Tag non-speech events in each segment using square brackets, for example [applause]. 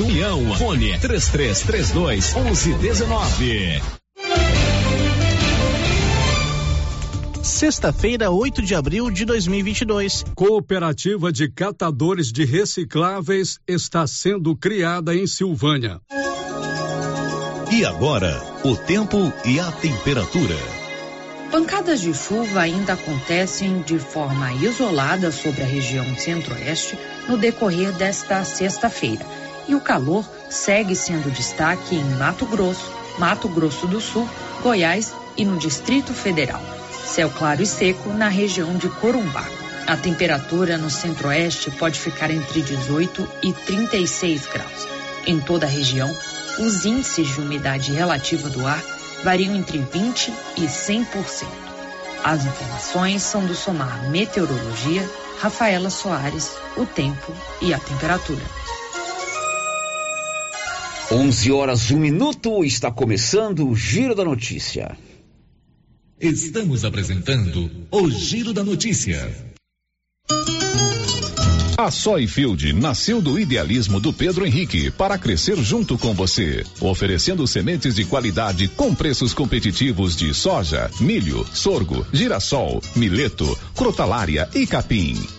União. Fone 3332 1119. Sexta-feira, 8 de abril de 2022. Cooperativa de Catadores de Recicláveis está sendo criada em Silvânia. E agora, o tempo e a temperatura. Pancadas de chuva ainda acontecem de forma isolada sobre a região centro-oeste no decorrer desta sexta-feira. E o calor segue sendo destaque em Mato Grosso, Mato Grosso do Sul, Goiás e no Distrito Federal. Céu claro e seco na região de Corumbá. A temperatura no centro-oeste pode ficar entre 18 e 36 graus. Em toda a região, os índices de umidade relativa do ar variam entre 20 e 100%. As informações são do Somar Meteorologia, Rafaela Soares, o tempo e a temperatura. 11 horas, 1 minuto, está começando o Giro da Notícia. Estamos apresentando o Giro da Notícia. A Soyfield nasceu do idealismo do Pedro Henrique para crescer junto com você, oferecendo sementes de qualidade com preços competitivos de soja, milho, sorgo, girassol, mileto, crotalária e capim.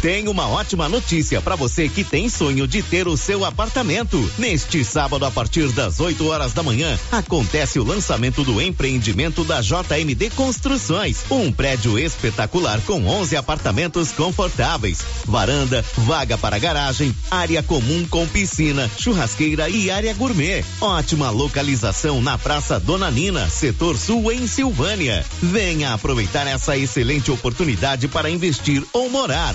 Tem uma ótima notícia para você que tem sonho de ter o seu apartamento. Neste sábado, a partir das 8 horas da manhã, acontece o lançamento do empreendimento da JMD Construções. Um prédio espetacular com 11 apartamentos confortáveis, varanda, vaga para garagem, área comum com piscina, churrasqueira e área gourmet. Ótima localização na Praça Dona Nina, setor sul em Silvânia. Venha aproveitar essa excelente oportunidade para investir ou morar.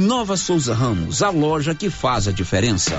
Nova Souza Ramos, a loja que faz a diferença.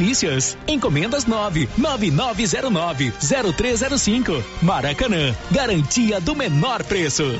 delícias. Encomendas 9 9909 0305. Maracanã, garantia do menor preço.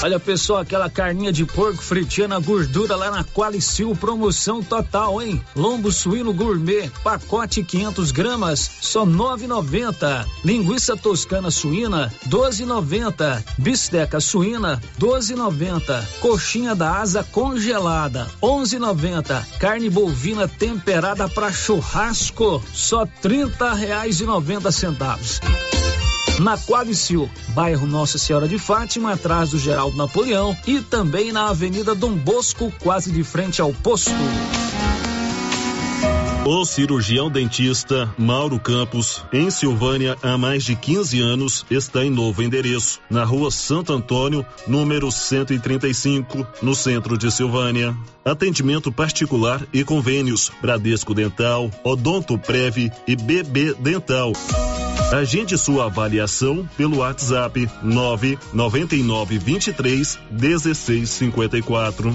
Olha pessoal, aquela carninha de porco fritinha na gordura lá na Qualicil, promoção total, hein? Lombo suíno gourmet, pacote 500 gramas, só 9,90. Linguiça toscana suína, 12,90. Bisteca suína, 12,90. Coxinha da asa congelada, 11,90. Carne bovina temperada para churrasco, só 30 reais e 90 centavos na Quadricil, bairro Nossa Senhora de Fátima, atrás do Geraldo Napoleão e também na Avenida Dom Bosco, quase de frente ao posto. O cirurgião dentista Mauro Campos, em Silvânia há mais de 15 anos, está em novo endereço, na rua Santo Antônio, número 135, no centro de Silvânia. Atendimento particular e convênios Bradesco Dental, Odonto Prev e BB Dental. Agende sua avaliação pelo WhatsApp 999 23 1654.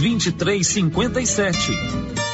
2357.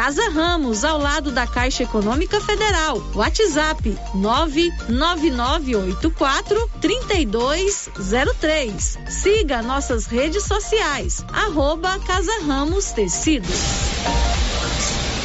Casa Ramos, ao lado da Caixa Econômica Federal. WhatsApp 99984 3203. Siga nossas redes sociais. Arroba Casa Ramos Tecidos.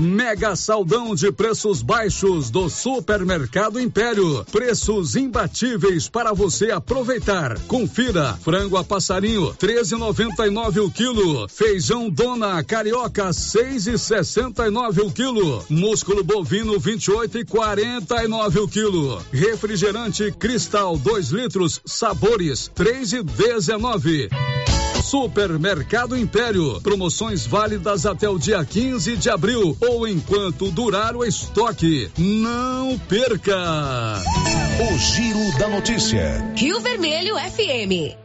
Mega saldão de preços baixos do Supermercado Império. Preços imbatíveis para você aproveitar. Confira: frango a passarinho 13,99 o quilo. Feijão Dona Carioca 6,69 o quilo. Músculo bovino 28,49 o quilo. Refrigerante Cristal 2 litros sabores 3,19. Supermercado Império. Promoções válidas até o dia 15 de abril ou enquanto durar o estoque. Não perca! O Giro da Notícia. Rio Vermelho FM.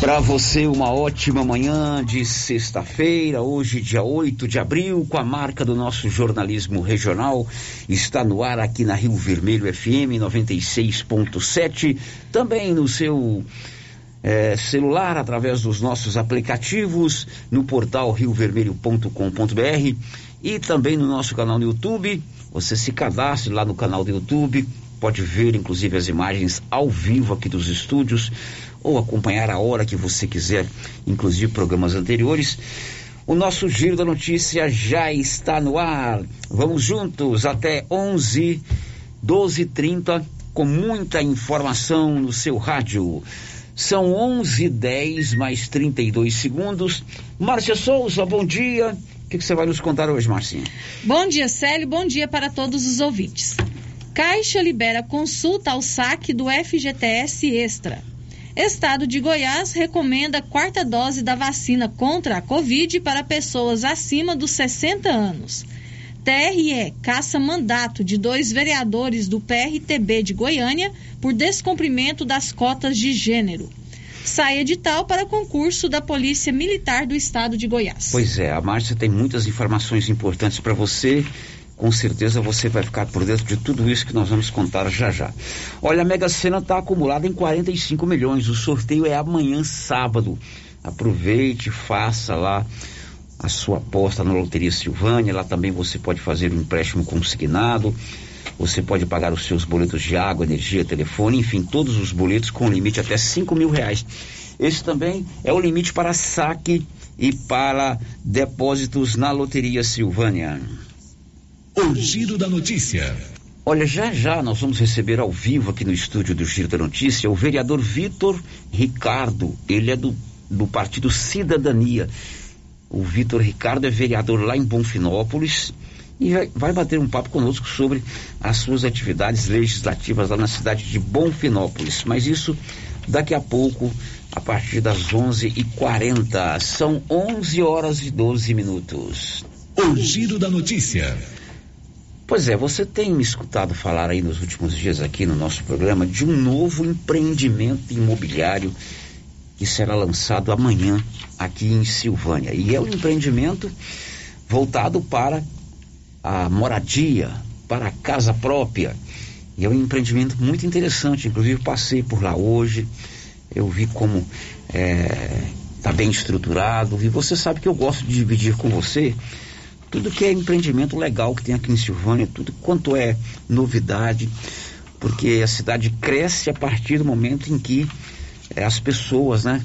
Para você, uma ótima manhã de sexta-feira, hoje, dia 8 de abril, com a marca do nosso jornalismo regional. Está no ar aqui na Rio Vermelho FM 96.7, também no seu é, celular, através dos nossos aplicativos, no portal riovermelho.com.br e também no nosso canal no YouTube. Você se cadastre lá no canal do YouTube, pode ver inclusive as imagens ao vivo aqui dos estúdios ou acompanhar a hora que você quiser, inclusive programas anteriores. O nosso giro da notícia já está no ar. Vamos juntos até 11, 12 30 com muita informação no seu rádio. São 11 10 mais 32 segundos. Márcia Souza, bom dia. O que, que você vai nos contar hoje, Marcinha? Bom dia, Célio. Bom dia para todos os ouvintes. Caixa libera consulta ao saque do FGTS Extra. Estado de Goiás recomenda a quarta dose da vacina contra a Covid para pessoas acima dos 60 anos. TRE caça mandato de dois vereadores do PRTB de Goiânia por descumprimento das cotas de gênero. Sai edital para concurso da Polícia Militar do Estado de Goiás. Pois é, a Márcia tem muitas informações importantes para você com certeza você vai ficar por dentro de tudo isso que nós vamos contar já já. Olha, a Mega Sena está acumulada em 45 milhões. O sorteio é amanhã, sábado. Aproveite, faça lá a sua aposta na Loteria Silvânia. Lá também você pode fazer um empréstimo consignado. Você pode pagar os seus boletos de água, energia, telefone, enfim, todos os boletos com limite até 5 mil reais. Esse também é o limite para saque e para depósitos na Loteria Silvânia. O Giro da Notícia. Olha, já já nós vamos receber ao vivo aqui no estúdio do Giro da Notícia o vereador Vitor Ricardo. Ele é do, do Partido Cidadania. O Vitor Ricardo é vereador lá em Bonfinópolis e vai, bater um papo conosco sobre as suas atividades legislativas lá na cidade de Bonfinópolis. Mas isso daqui a pouco, a partir das 11h40. São 11 horas e 12 minutos. O Giro da Notícia. Pois é, você tem me escutado falar aí nos últimos dias aqui no nosso programa de um novo empreendimento imobiliário que será lançado amanhã aqui em Silvânia. E é um empreendimento voltado para a moradia, para a casa própria. E é um empreendimento muito interessante. Inclusive, passei por lá hoje, eu vi como está é, tá bem estruturado. E você sabe que eu gosto de dividir com você tudo que é empreendimento legal que tem aqui em Silvânia, tudo quanto é novidade, porque a cidade cresce a partir do momento em que é, as pessoas, né,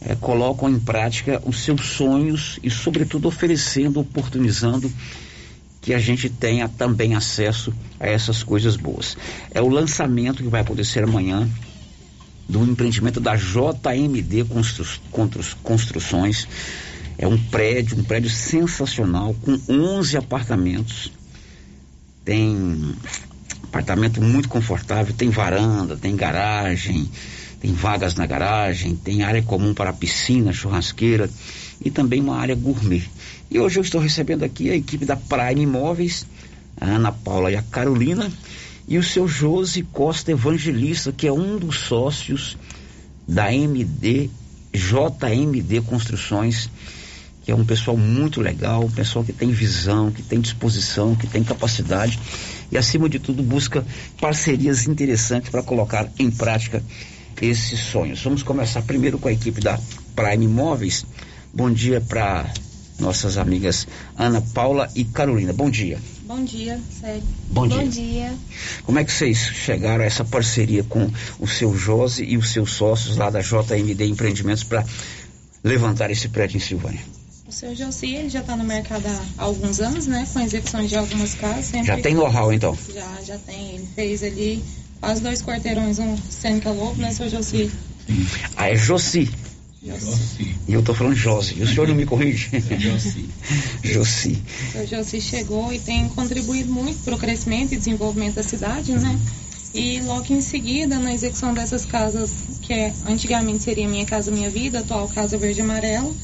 é, colocam em prática os seus sonhos e, sobretudo, oferecendo, oportunizando que a gente tenha também acesso a essas coisas boas. É o lançamento que vai acontecer amanhã do empreendimento da JMD Constru Construções é um prédio, um prédio sensacional, com 11 apartamentos. Tem apartamento muito confortável, tem varanda, tem garagem, tem vagas na garagem, tem área comum para piscina, churrasqueira e também uma área gourmet. E hoje eu estou recebendo aqui a equipe da Prime Imóveis, a Ana Paula e a Carolina, e o seu Josi Costa Evangelista, que é um dos sócios da MD, JMD Construções que é um pessoal muito legal, um pessoal que tem visão, que tem disposição, que tem capacidade e, acima de tudo, busca parcerias interessantes para colocar em prática esses sonhos. Vamos começar primeiro com a equipe da Prime Imóveis. Bom dia para nossas amigas Ana Paula e Carolina. Bom dia. Bom dia, sério. Bom dia. Bom dia. Como é que vocês chegaram a essa parceria com o seu Josi e os seus sócios lá da JMD Empreendimentos para levantar esse prédio em Silvânia? O seu Josi, ele já está no mercado há alguns anos, né? Com execuções de algumas casas. Sempre... Já tem know-how, então? Já, já tem. Ele fez ali quase dois quarteirões, um Sêneca Lobo, né, seu Josi? Ah, é Josi. Josi. E eu estou falando Josi. E o senhor não me corrige? Josi. [laughs] Josi. O Josi chegou e tem contribuído muito para o crescimento e desenvolvimento da cidade, né? E logo em seguida, na execução dessas casas, que é, antigamente seria Minha Casa Minha Vida, atual Casa Verde e Amarela,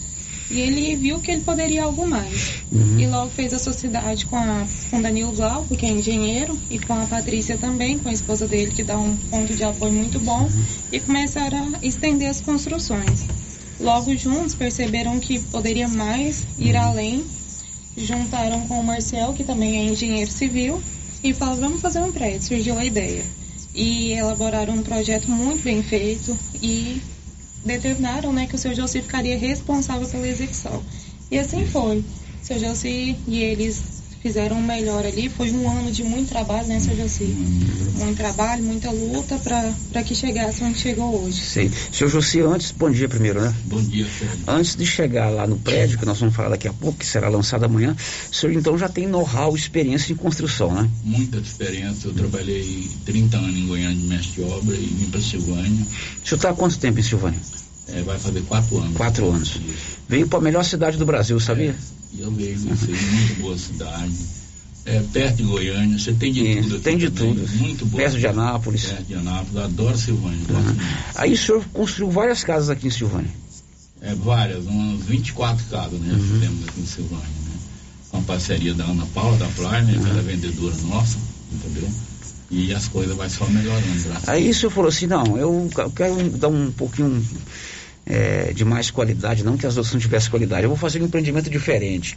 e ele viu que ele poderia algo mais. Uhum. E logo fez a sociedade com, a, com Danilo Glauco, que é engenheiro, e com a Patrícia também, com a esposa dele, que dá um ponto de apoio muito bom, e começaram a estender as construções. Logo juntos perceberam que poderia mais ir além, juntaram com o Marcel, que também é engenheiro civil, e falaram, vamos fazer um prédio, surgiu a ideia. E elaboraram um projeto muito bem feito e determinaram né, que o seu Josi ficaria responsável pela execução. E assim foi. O seu Josi e eles fizeram o melhor ali. Foi um ano de muito trabalho, né, seu Josi? Muito trabalho, muita luta para que chegasse onde chegou hoje. Sei. Seu José, antes, bom dia primeiro, né? Bom dia, Sérgio. Antes de chegar lá no prédio, que nós vamos falar daqui a pouco, que será lançado amanhã, o senhor então já tem know-how, experiência em construção, né? Muita experiência. Eu trabalhei 30 anos em Goiânia de mestre de obra e vim para Silvânia. O senhor está há quanto tempo em Silvânia? É, vai fazer quatro anos. Quatro anos. Veio para a melhor cidade do Brasil, sabia? E eu vejo isso aí, muito boa cidade. É, perto de Goiânia, você tem de Isso, tudo aqui tem de também, tudo. Muito boa. Perto de Anápolis. Perto de Anápolis, adoro Silvânia. muito. Aí o senhor construiu várias casas aqui em Silvânia. É, várias, umas 24 casas, né? Uhum. Temos aqui em Silvânia, né? Com a parceria da Ana Paula, da Pliner, Uhum. que ela é vendedora nossa, entendeu? E as coisas vai só melhorando, Aí o senhor falou assim, não, eu quero dar um pouquinho é, de mais qualidade, não que as outras não tivessem qualidade, eu vou fazer um empreendimento diferente.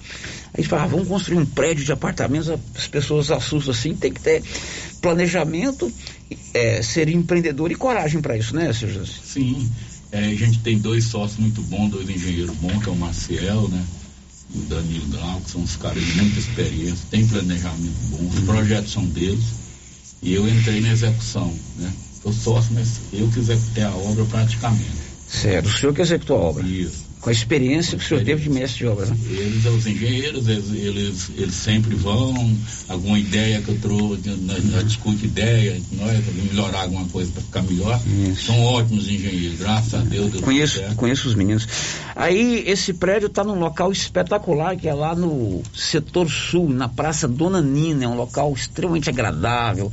Aí fala, ah, vamos construir um prédio de apartamentos, as pessoas assustam assim, tem que ter planejamento, é, ser empreendedor e coragem para isso, né, José? Sim, é, a gente tem dois sócios muito bons, dois engenheiros bons, que é o Marciel, né? E o Danilo Grau, que são os caras de muita experiência, tem planejamento bom, os projetos são deles. E eu entrei na execução, né? Sou sócio, mas eu que executei a obra praticamente. Certo, o senhor que executou a obra. Isso. Com a experiência que o senhor teve de mestre de obra, né? Eles, os engenheiros, eles, eles, eles sempre vão, alguma ideia que eu trouxe, nós, nós discute ideia, nós vamos melhorar alguma coisa para ficar melhor. São ótimos engenheiros, graças a Deus. deu Conheço, conheço os meninos. Aí esse prédio está num local espetacular, que é lá no setor sul, na Praça Dona Nina. É um local extremamente agradável,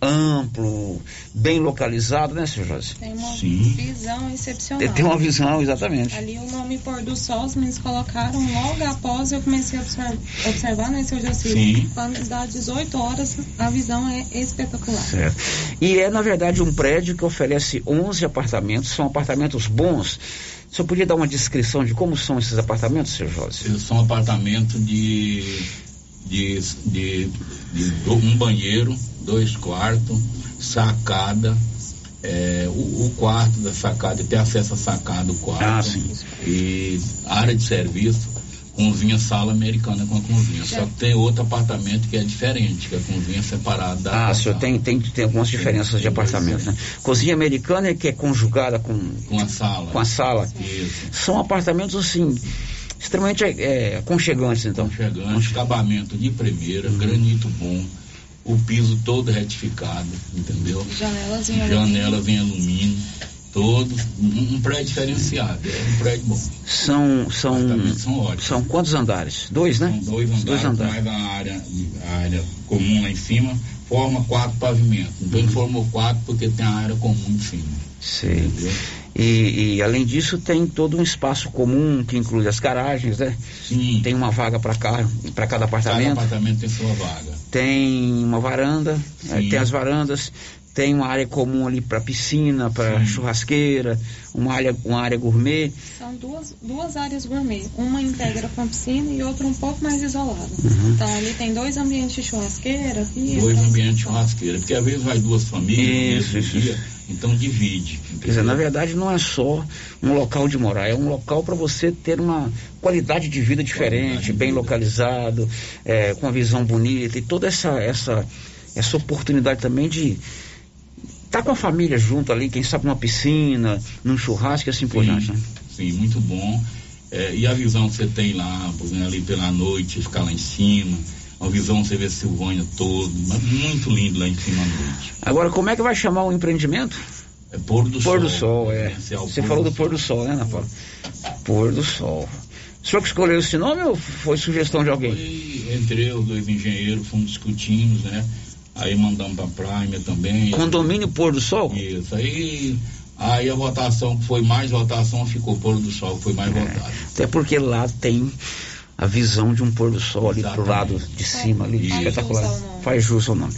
amplo, bem localizado, né, senhor José? Tem uma Sim. visão excepcional. Tem uma visão, exatamente. Ali o nome Pôr do Sol, os meninos colocaram logo após eu comecei a observar, observar né, seu José? Sim. Quando dá 18 horas, a visão é espetacular. Certo. E é, na verdade, um prédio que oferece 11 apartamentos, são apartamentos bons. O senhor podia dar uma descrição de como são esses apartamentos, senhor José? Eles são apartamentos de, de, de, de um banheiro, dois quartos, sacada. é, o, o quarto da sacada, tem acesso à sacada, o quarto. Ah, sim. E área de serviço, cozinha, sala americana com a cozinha. Só que tem outro apartamento que é diferente, que é a cozinha separada da Ah, senhor tem, tem, tem algumas diferenças de apartamento, né? Cozinha americana é que é conjugada com, com a sala. com a sala. Isso. São apartamentos, assim, extremamente é, aconchegantes, então. Aconchegante, acabamento de primeira, granito bom, o piso todo retificado, entendeu? Janelas em Janelas em alumínio, todos, um, um prédio diferenciado, é um prédio bom. São, são, são ótimos. são quantos andares? Dois, né? São dois andares, Dois andares. mais a área, a área comum lá em cima, forma quatro pavimentos. Então ele formou quatro porque tem a área comum em cima. Sei. E, e, além disso tem todo um espaço comum que inclui as garagens, né? Sim. Tem uma vaga para cá, para cada Cada apartamento. apartamento tem sua vaga. Tem uma varanda, Sim. tem as varandas, tem uma área comum ali para piscina, para churrasqueira, uma área, uma área gourmet. São duas, duas áreas gourmet. Uma integra com a piscina e outra um pouco mais isolada. Uhum. Então ali tem dois ambientes de churrasqueira, pista. Dois ambientes de churrasqueira, porque às vezes vai duas famílias Isso, no mesmo isso, dia, então divide. Quer dizer, na verdade não é só um local de morar, é um local para você ter uma qualidade de vida diferente, bem localizado, é, com uma visão bonita e toda essa, essa, essa oportunidade também de estar com a família junto ali, quem sabe numa piscina, num churrasco e assim por Sim, diante. né? sim, muito bom. É, e a visão que você tem lá, por exemplo, ali pela noite, ficar lá em cima, a visão você vê Silvânia todo, mas muito lindo lá em cima à noite. Agora, como é que vai chamar o empreendimento? É pôr do Pôr sol. do sol, é. Residencial Você pôr falou do do pôr do sol, né, Ana Paula? Pôr do sol. O senhor que escolheu esse nome ou foi sugestão de alguém? Foi entre eu, dois engenheiros, fomos discutindo, né? Aí mandamos pra Prime também. Condomínio Pôr do Sol? Isso, aí. Aí a votação que foi mais votação ficou Pôr do Sol, que foi mais É. votado. Até porque lá tem a visão de um pôr do sol ali pro lado de cima ali, espetacular. Faz jus ao nome.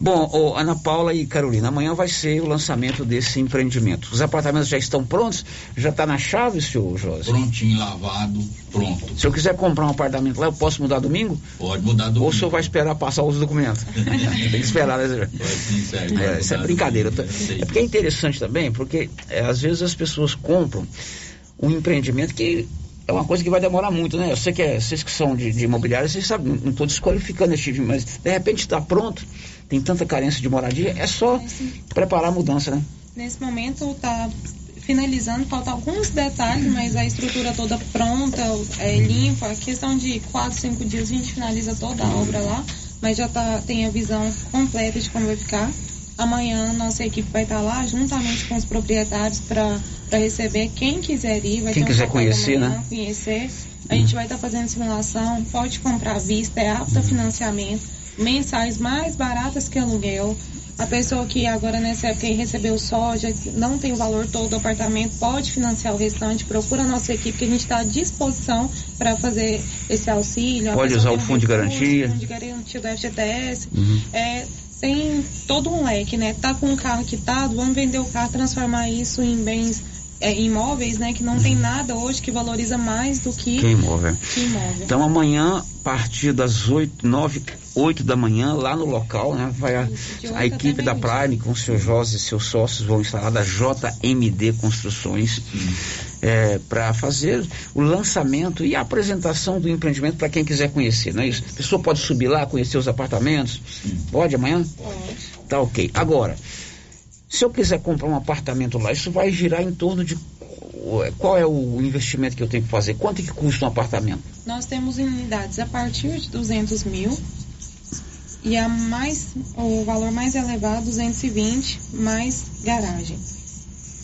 Bom, ô, Ana Paula e Carolina, amanhã vai ser o lançamento desse empreendimento. Os apartamentos já estão prontos? Já está na chave, senhor José? Prontinho, lavado, pronto. Se eu quiser comprar um apartamento lá, eu posso mudar domingo? Pode mudar do. Ou o senhor vai esperar passar os documentos? [laughs] Tem que esperar, né? Sim, sério, É, isso é brincadeira. do- É porque é interessante também, porque é, às vezes as pessoas compram um empreendimento que é uma coisa que vai demorar muito, né? Eu sei que é, vocês que são de, de imobiliário, vocês sabem, não estou desqualificando esse tipo, mas de repente está pronto, tem tanta carência de moradia, é só preparar a mudança, né? Nesse momento está finalizando, falta alguns detalhes, mas a estrutura toda pronta, é, limpa. Questão de quatro, cinco dias a gente finaliza toda a obra lá, mas já tá, tem a visão completa de como vai ficar. Amanhã nossa equipe vai estar lá juntamente com os proprietários para receber quem quiser ir. Vai Quem ter um quiser conhecer, manhã, né? Conhecer. A gente vai estar fazendo simulação, pode comprar à vista, é apta a financiamento, mensais mais baratas que aluguel. A pessoa que agora nessa época recebeu soja, não tem o valor todo do apartamento, pode financiar o restante, procura a nossa equipe que a gente está à disposição para fazer esse auxílio. Pode usar o fundo de garantia. fundo de garantia do FGTS. Uhum. É, tem todo um leque, né? Tá com um carro quitado, vamos vender o carro, transformar isso em bens é, imóveis, né? Que não tem nada hoje que valoriza mais do que, Que imóvel. que imóvel. Então amanhã, a partir das 8, 9, 8 da manhã, lá no local, né? Vai a, a equipe da Prime com o seu Jorge e seus sócios vão lá da JMD Construções para fazer o lançamento e a apresentação do empreendimento para quem quiser conhecer, não é isso? A pessoa pode subir lá, conhecer os apartamentos? Pode amanhã? Pode. Tá ok. Agora, se eu quiser comprar um apartamento lá, isso vai girar em torno de qual é o investimento que eu tenho que fazer? Quanto é que custa um apartamento? Nós temos unidades a partir de 200 mil e a mais, o valor mais elevado, 220, mais garagem.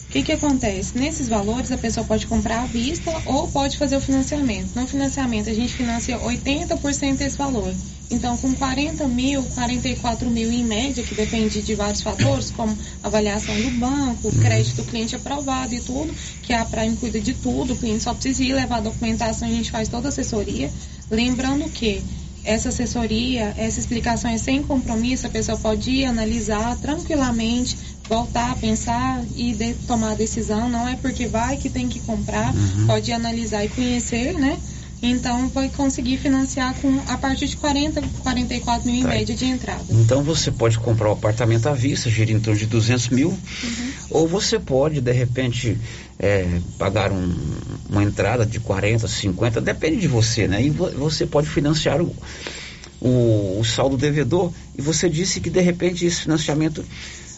O que, que acontece? Nesses valores, a pessoa pode comprar à vista ou pode fazer o financiamento. No financiamento, a gente financia 80% desse valor. Então, com 40 mil, 44 mil em média, que depende de vários fatores, como avaliação do banco, crédito do cliente aprovado e tudo, que a Prime cuida de tudo, o cliente só precisa ir levar a documentação, a gente faz toda a assessoria. Lembrando que essa assessoria, essa explicação é sem compromisso, a pessoa pode ir analisar tranquilamente, voltar a pensar e de, tomar a decisão. Não é porque vai que tem que comprar, Uhum. pode analisar e conhecer, né? Então vai conseguir financiar com a partir de 40, 44 mil em Tá. média de entrada. Então você pode comprar o apartamento à vista, gira em torno de 200 mil, ou você pode, de repente, é, pagar um- uma entrada de 40, 50, depende de você, né? E vo- você pode financiar o, o, o saldo devedor. E você disse que, de repente, esse financiamento,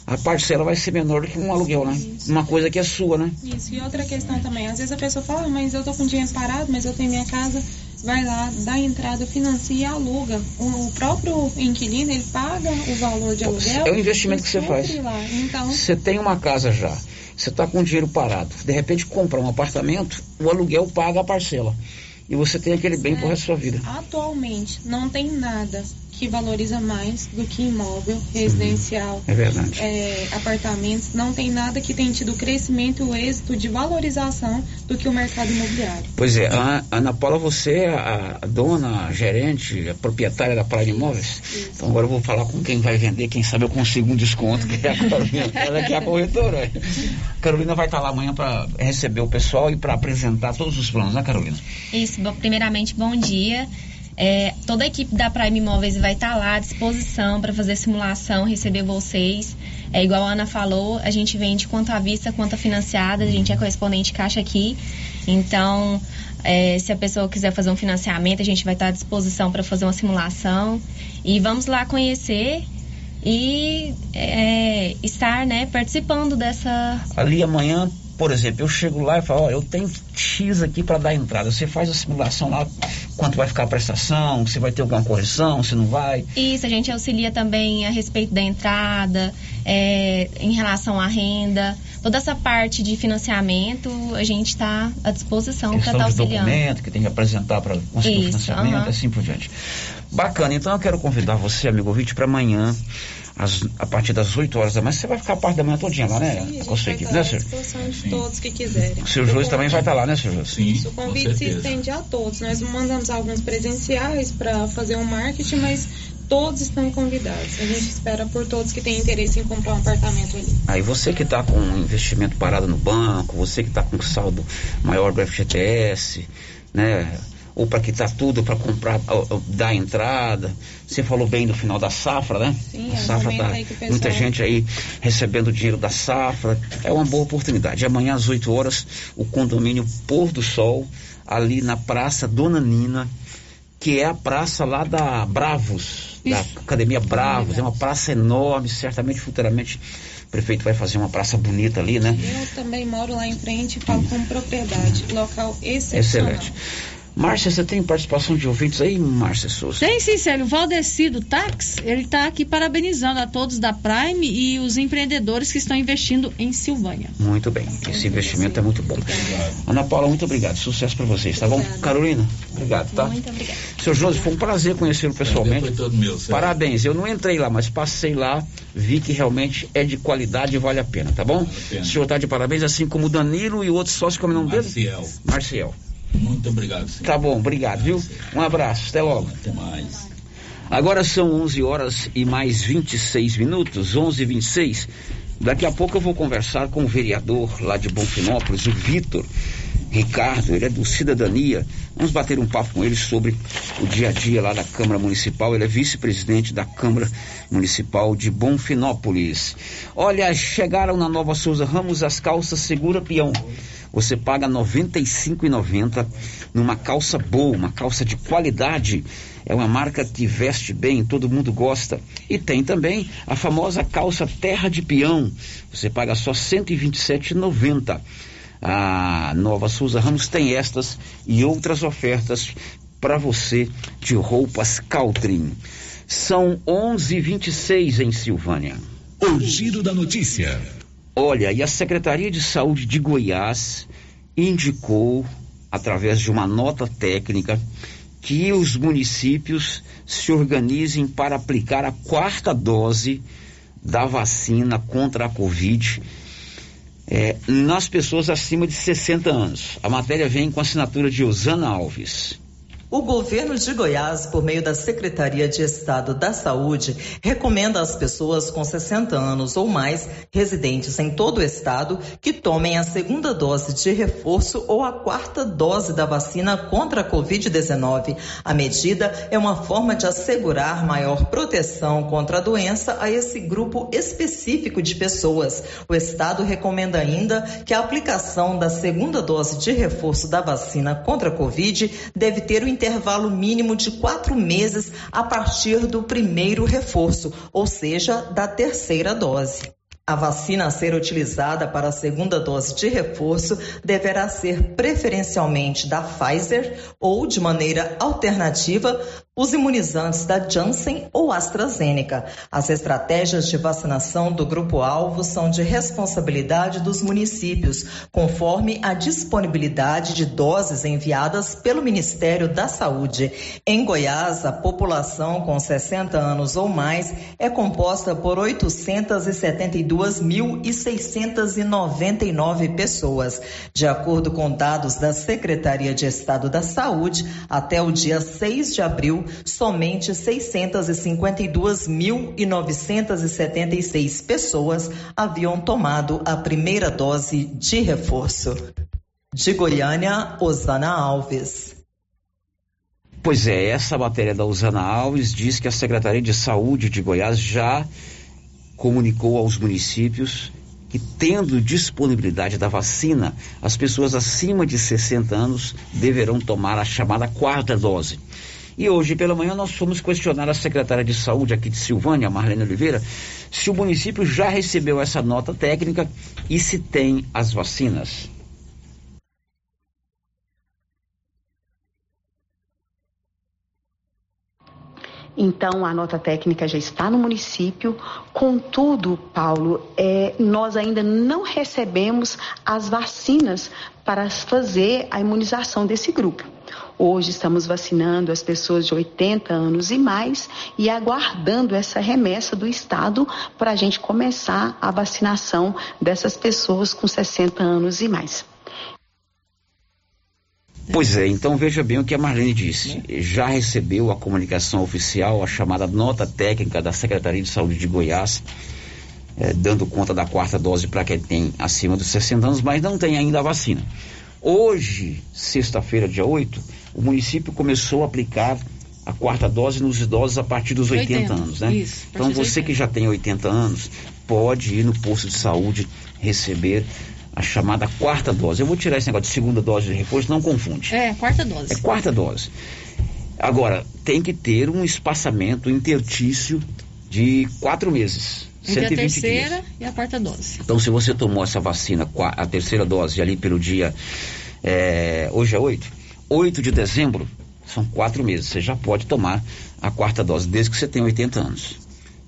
a parcela vai ser menor do que um aluguel, né? Uma coisa que é sua, né? Isso, e outra questão também, às vezes a pessoa fala, "Ah, mas eu tô com dinheiro parado, mas eu tenho minha casa, vai lá, dá entrada, financia e aluga. O, próprio inquilino, ele paga o valor de aluguel. É o investimento que você faz. Lá. Então, Você tem uma casa já, você está com dinheiro parado, de repente compra um apartamento, o aluguel paga a parcela. E você tem aquele bem pro resto da sua vida. atualmente, não tem nada que valoriza mais do que imóvel residencial. É verdade. é, apartamentos, não tem nada que tenha tido crescimento e o êxito de valorização do que o mercado imobiliário. Pois é, a Ana Paula, você é a, dona, a gerente, a proprietária da Praia de Imóveis. Então agora eu vou falar com quem vai vender, quem sabe eu consigo um desconto, que é a Carolina. [laughs] Ela que é a corretora. Carolina vai estar lá amanhã para receber o pessoal e para apresentar todos os planos, né, Carolina? Isso, bom, primeiramente, bom dia. É, toda a equipe da Prime Imóveis vai estar lá à disposição para fazer simulação, receber vocês. É igual a Ana falou, a gente vende quanto à vista, quanto à financiada, a gente é correspondente caixa aqui. Então, é, se a pessoa quiser fazer um financiamento, a gente vai estar à disposição para fazer uma simulação. E vamos lá conhecer e é, estar né, participando dessa Ali amanhã, por exemplo, eu chego lá e falo, ó, eu tenho X aqui para dar entrada. Você faz a simulação lá, quanto vai ficar a prestação, se vai ter alguma correção, se não vai. Isso, a gente auxilia também a respeito da entrada, é, em relação à renda. Toda essa parte de financiamento, a gente está à disposição para estar de auxiliando. documento que tem que apresentar para conseguir o Isso, financiamento, aham. assim por diante. Bacana, então eu quero convidar você, amigo ouvinte, para amanhã, às, a partir das 8 horas da manhã. Você vai ficar a parte da manhã todinha lá, né? Sim, a Com a sua equipe, né, senhor? de todos que quiserem. O seu Josi também vai estar lá, né, senhor? Sim. O convite se estende a todos. Nós mandamos alguns presenciais para fazer o marketing, mas todos estão convidados. A gente espera por todos que têm interesse em comprar um apartamento ali. Aí você que está com um investimento parado no banco, você que está com saldo maior do FGTS, né? Ou para quitar tudo para comprar, dar entrada. Você falou bem do final da safra, né? Sim, a é safra tá, pessoal- muita gente aí recebendo dinheiro da safra. É uma boa oportunidade. Amanhã às 8 horas, o condomínio Pôr do Sol, ali na Praça Dona Nina, que é a praça lá da Bravos, da Academia Bravos. É uma praça enorme, certamente futuramente o prefeito vai fazer uma praça bonita ali, né? Eu também moro lá em frente e falo com propriedade. Local excepcional. Excelente. Márcia, você tem participação de ouvintes aí, Márcia Souza? Tem sim, Célio. O Valdecido Tax, ele está aqui parabenizando a todos da Prime e os empreendedores que estão investindo em Silvânia. Muito bem, esse investimento é muito bom. Ana Paula, muito obrigado. Sucesso para vocês, tá bom? Carolina, obrigado, tá? Muito obrigada. Seu José, foi um prazer conhecê-lo pessoalmente. Foi todo meu, Sérgio. Parabéns. Eu não entrei lá, mas passei lá, vi que realmente é de qualidade e vale a pena, tá bom? pena. O senhor tá de parabéns, assim como o Danilo e o outro sócio, como é o nome dele? Marcial. Marcial. Muito obrigado, senhor. Tá bom, obrigado, viu? Um abraço, até logo. Até mais. Agora são 11 horas e mais 26 minutos, 11 e 26. Daqui a pouco eu vou conversar com o vereador lá de Bonfinópolis, o Vitor Ricardo, ele é do Cidadania. Vamos bater um papo com ele sobre o dia a dia lá da Câmara Municipal. Ele é vice-presidente da Câmara Municipal de Bonfinópolis. Olha, chegaram na Nova Souza Ramos as calças Segura Peão. Você paga R$ 95,90 numa calça boa, uma calça de qualidade. É uma marca que veste bem, todo mundo gosta. E tem também a famosa calça Terra de Peão. Você paga só R$ 127,90. A Nova Souza Ramos tem estas e outras ofertas para você de roupas Caltrim. São 11:26 em Silvânia. O giro da notícia. Olha, e a Secretaria de Saúde de Goiás indicou, através de uma nota técnica, que os municípios se organizem para aplicar a quarta dose da vacina contra a Covid é, nas pessoas acima de 60 anos. A matéria vem com assinatura de Osana Alves. O governo de Goiás, por meio da Secretaria de Estado da Saúde, recomenda às pessoas com 60 anos ou mais, residentes em todo o estado, que tomem a segunda dose de reforço ou a quarta dose da vacina contra a Covid-19. A medida é uma forma de assegurar maior proteção contra a doença a esse grupo específico de pessoas. O estado recomenda ainda que a aplicação da segunda dose de reforço da vacina contra a Covid deve ter o intervalo mínimo de quatro meses a partir do primeiro reforço, ou seja, da terceira dose. A vacina a ser utilizada para a segunda dose de reforço deverá ser preferencialmente da Pfizer ou, de maneira alternativa, os imunizantes da Janssen ou AstraZeneca. As estratégias de vacinação do grupo-alvo são de responsabilidade dos municípios, conforme a disponibilidade de doses enviadas pelo Ministério da Saúde. Em Goiás, a população com 60 anos ou mais é composta por 872.699 pessoas. De acordo com dados da Secretaria de Estado da Saúde, até o dia 6 de abril, somente 652.976 pessoas haviam tomado a primeira dose de reforço. De Goiânia, Osana Alves. Pois é, essa matéria da Usana Alves diz que a Secretaria de Saúde de Goiás já comunicou aos municípios que, tendo disponibilidade da vacina, as pessoas acima de 60 anos deverão tomar a chamada quarta dose. E hoje pela manhã nós fomos questionar a secretária de saúde aqui de Silvânia, Marlene Oliveira, se o município já recebeu essa nota técnica e se tem as vacinas. Então, a nota técnica já está no município. Contudo, Paulo, é, nós ainda não recebemos as vacinas para fazer a imunização desse grupo. Hoje estamos vacinando as pessoas de 80 anos e mais e aguardando essa remessa do Estado para a gente começar a vacinação dessas pessoas com 60 anos e mais. Pois é, então veja bem o que a Marlene disse. Já recebeu a comunicação oficial, a chamada nota técnica da Secretaria de Saúde de Goiás, eh, dando conta da quarta dose para quem tem acima dos 60 anos, mas não tem ainda a vacina. Hoje, sexta-feira, dia 8, o município começou a aplicar a quarta dose nos idosos a partir dos 80, 80 anos, né? Isso, então você que já tem 80 anos pode ir no posto de saúde receber a chamada quarta dose. Eu vou tirar esse negócio de segunda dose de reforço, não confunde. É, quarta dose. É quarta dose. Agora, tem que ter um espaçamento intertício de quatro meses. Entre a terceira dias. e a quarta dose. Então, se você tomou essa vacina, a terceira dose, ali pelo dia. É, hoje é 8? 8 de dezembro, são quatro meses. Você já pode tomar a quarta dose, desde que você tenha 80 anos.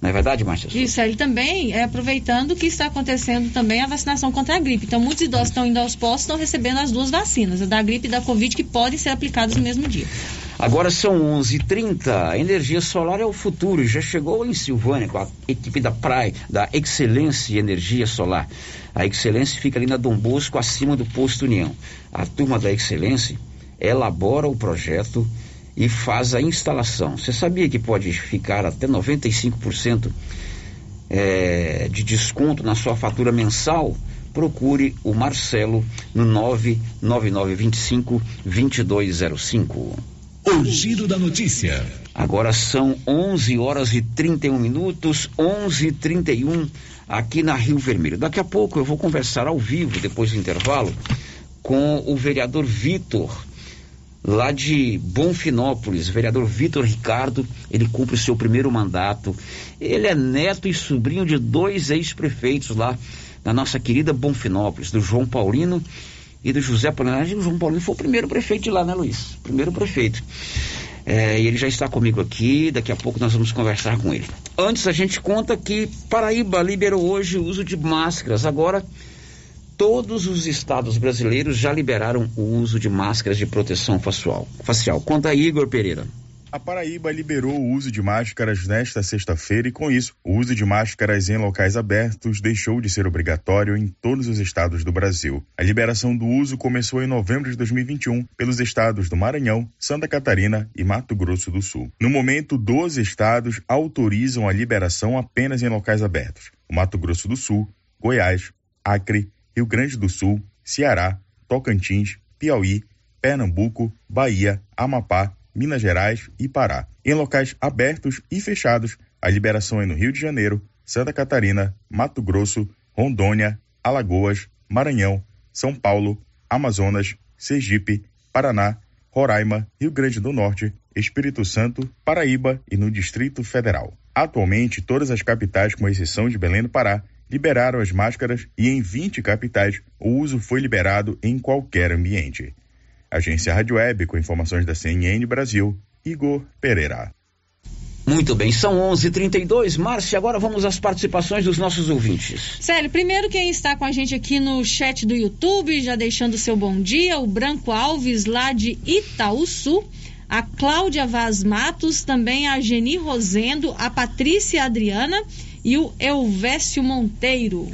Não é verdade, Márcia? Isso, ele também é aproveitando que está acontecendo também a vacinação contra a gripe. Então, muitos idosos estão indo aos postos estão recebendo as duas vacinas, a da gripe e da Covid, que podem ser aplicadas no mesmo dia. Agora são 11:30. h 30 A energia solar é o futuro. Já chegou em Silvânia com a equipe da Praia, da Excelência Energia Solar. A Excelência fica ali na Dom Bosco, acima do Posto União. A turma da Excelência elabora o projeto e faz a instalação. Você sabia que pode ficar até 95% é, de desconto na sua fatura mensal? Procure o Marcelo no 99925 2205. O giro da notícia. Agora são 11 horas e 31 minutos, 11 e 31 aqui na Rio Vermelho. Daqui a pouco eu vou conversar ao vivo, depois do intervalo, com o vereador Vitor lá de Bonfinópolis, vereador Vitor Ricardo, ele cumpre o seu primeiro mandato. Ele é neto e sobrinho de dois ex-prefeitos lá da nossa querida Bonfinópolis, do João Paulino e do José Paulino. O João Paulino foi o primeiro prefeito de lá, né, Luiz? Primeiro prefeito. É, e ele já está comigo aqui, daqui a pouco nós vamos conversar com ele. Antes a gente conta que Paraíba liberou hoje o uso de máscaras. Agora todos os estados brasileiros já liberaram o uso de máscaras de proteção facial. facial. Conta aí, Igor Pereira. A Paraíba liberou o uso de máscaras nesta sexta-feira e, com isso, o uso de máscaras em locais abertos deixou de ser obrigatório em todos os estados do Brasil. A liberação do uso começou em novembro de 2021 pelos estados do Maranhão, Santa Catarina e Mato Grosso do Sul. No momento, 12 estados autorizam a liberação apenas em locais abertos: o Mato Grosso do Sul, Goiás, Acre, Rio Grande do Sul, Ceará, Tocantins, Piauí, Pernambuco, Bahia, Amapá, Minas Gerais e Pará. Em locais abertos e fechados, a liberação é no Rio de Janeiro, Santa Catarina, Mato Grosso, Rondônia, Alagoas, Maranhão, São Paulo, Amazonas, Sergipe, Paraná, Roraima, Rio Grande do Norte, Espírito Santo, Paraíba e no Distrito Federal. Atualmente, todas as capitais, com exceção de Belém do Pará, liberaram as máscaras e em 20 capitais o uso foi liberado em qualquer ambiente. Agência Rádio Web com informações da CNN Brasil, Igor Pereira. Muito bem, são 11:32. Márcia, agora vamos às participações dos nossos ouvintes. Sério, primeiro quem está com a gente aqui no chat do YouTube, já deixando seu bom dia, o Branco Alves lá de Itaúsu, a Cláudia Vaz Matos, também a Geni Rosendo, a Patrícia Adriana e o Elvésio Monteiro.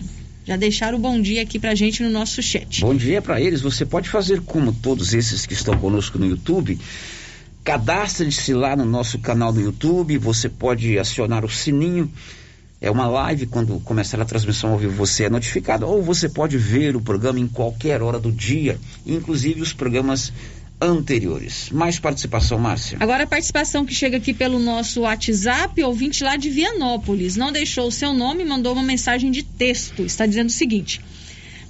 Já deixaram o bom dia aqui pra gente no nosso chat. Bom dia para eles. Você pode fazer como todos esses que estão conosco no YouTube. Cadastre-se lá no nosso canal do YouTube. Você pode acionar o sininho. É uma live, quando começar a transmissão ao vivo, você é notificado. Ou você pode ver o programa em qualquer hora do dia, inclusive os programas anteriores. Mais participação, Márcia. Agora a participação que chega aqui pelo nosso WhatsApp, ouvinte lá de Vianópolis. Não deixou o seu nome, mandou uma mensagem de texto. Está dizendo o seguinte.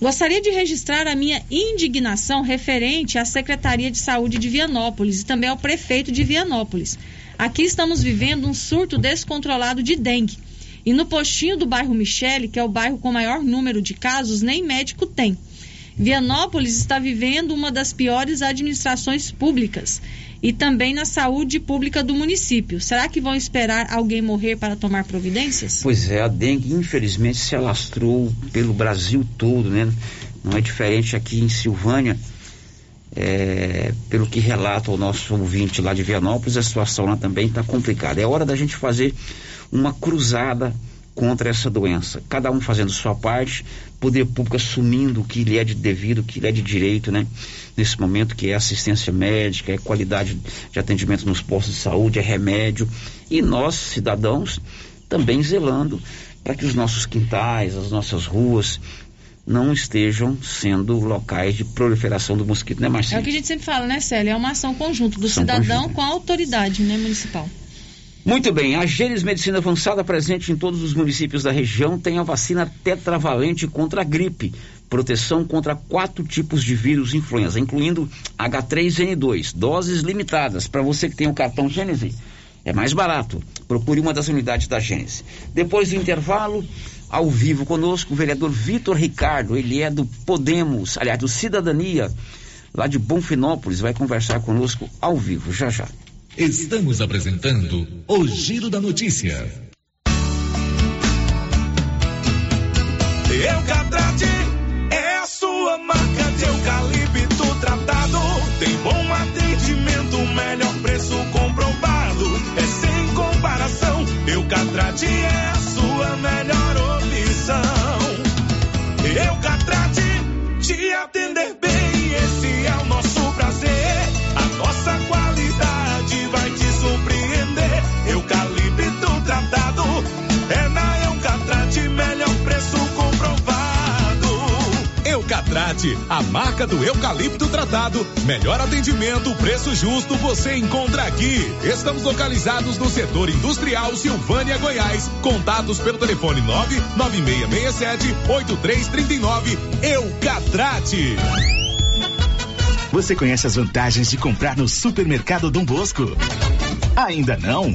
Gostaria de registrar a minha indignação referente à Secretaria de Saúde de Vianópolis e também ao prefeito de Vianópolis. Aqui estamos vivendo um surto descontrolado de dengue. E no postinho do bairro Michele, que é o bairro com maior número de casos, nem médico tem. Vianópolis está vivendo uma das piores administrações públicas e também na saúde pública do município. Será que vão esperar alguém morrer para tomar providências? Pois é, a dengue infelizmente se alastrou pelo Brasil todo, né? Não é diferente aqui em Silvânia. é, pelo que relata o nosso ouvinte lá de Vianópolis, a situação lá também está complicada. É hora da gente fazer uma cruzada contra essa doença. Cada um fazendo sua parte, poder público assumindo o que lhe é de devido, o que lhe é de direito, né? Nesse momento, que é assistência médica, é qualidade de atendimento nos postos de saúde, é remédio. E nós, cidadãos, também zelando para que os nossos quintais, as nossas ruas, não estejam sendo locais de proliferação do mosquito, né, Marcinho? É o que a gente sempre fala, né, Célia? É uma ação conjunta do cidadão conjunta. com a autoridade né, municipal. Muito bem, a Gênesis Medicina Avançada, presente em todos os municípios da região, tem a vacina tetravalente contra a gripe, proteção contra quatro tipos de vírus influenza, incluindo H3N2, doses limitadas. Para você que tem o cartão Gênesis, é mais barato. Procure uma das unidades da Gênesis. Depois do intervalo, ao vivo conosco o vereador Vitor Ricardo, ele é do Podemos, aliás, do Cidadania, lá de Bonfinópolis, vai conversar conosco ao vivo, já já. Estamos apresentando o Giro da Notícia. Eucatrate é a sua marca de eucalipto tratado. Tem bom atendimento, melhor preço comprovado. É sem comparação. Eucatrate é a sua melhor A marca do eucalipto tratado. Melhor atendimento, preço justo, você encontra aqui. Estamos localizados no setor industrial Silvânia, Goiás. Contatos pelo telefone 99667 8339. Eucatrate. Você conhece as vantagens de comprar no supermercado Dom Bosco? Ainda não?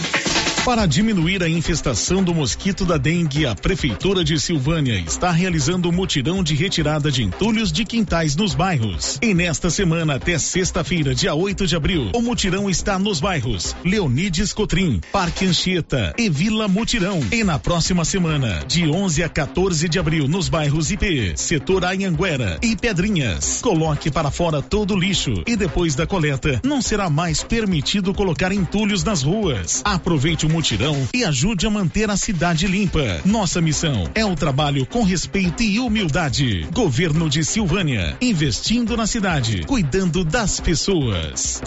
Para diminuir a infestação do mosquito da dengue, a Prefeitura de Silvânia está realizando um mutirão de retirada de entulhos de quintais nos bairros. E nesta semana, até sexta-feira, dia 8 de abril, o mutirão está nos bairros Leonides Cotrim, Parque Anchieta e Vila Mutirão. E na próxima semana, de 11 a 14 de abril, nos bairros IP, Setor Anhanguera e Pedrinhas. Coloque para fora todo o lixo e depois da coleta, não será mais permitido colocar entulhos nas ruas. Aproveite o mutirão e ajude a manter a cidade limpa. Nossa missão é o trabalho com respeito e humildade. Governo de Silvânia, investindo na cidade, cuidando das pessoas.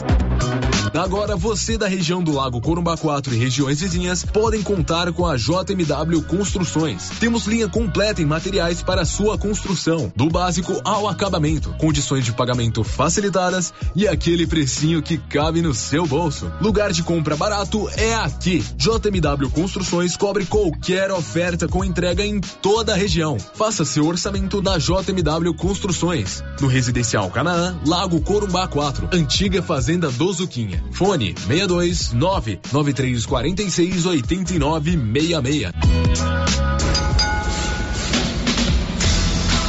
Agora você da região do Lago Corumbá 4 e regiões vizinhas podem contar com a JMW Construções. Temos linha completa em materiais para sua construção, do básico ao acabamento, condições de pagamento facilitadas e aquele precinho que cabe no seu bolso. Lugar de compra barato é aqui. JMW Construções cobre qualquer oferta com entrega em toda a região. Faça seu orçamento na JMW Construções. No Residencial Canaã, Lago Corumbá 4, Antiga Fazenda do Zuquinha. Fone 62 99346 8966.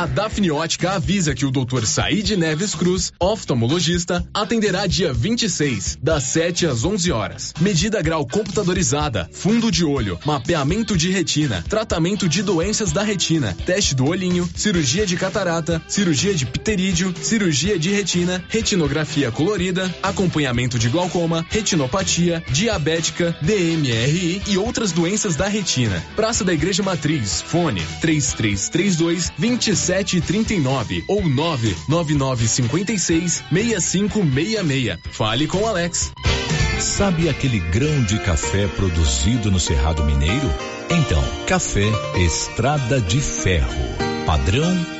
A Dafne Ótica avisa que o Dr. Said Neves Cruz, oftalmologista, atenderá dia 26, das 7 às 11 horas. Medida grau computadorizada, fundo de olho, mapeamento de retina, tratamento de doenças da retina, teste do olhinho, cirurgia de catarata, cirurgia de pterídeo, cirurgia de retina, retinografia colorida, acompanhamento de glaucoma, retinopatia, diabética, DMRI e outras doenças da retina. Praça da Igreja Matriz, fone 3332 27 2739 ou 99956 6566. Fale com Alex. Sabe aquele grão de café produzido no Cerrado Mineiro? Então, café Estrada de Ferro. Padrão,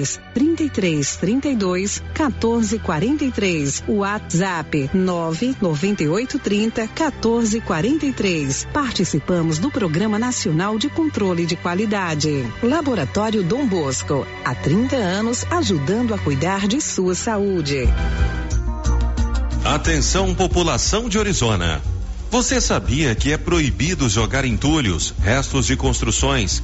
Fones 33 32 14 43. WhatsApp 998 30 14 43. Participamos do Programa Nacional de Controle de Qualidade. Laboratório Dom Bosco, há 30 anos ajudando a cuidar de sua saúde. Atenção população de Orizona. Você sabia que é proibido jogar entulhos, restos de construções,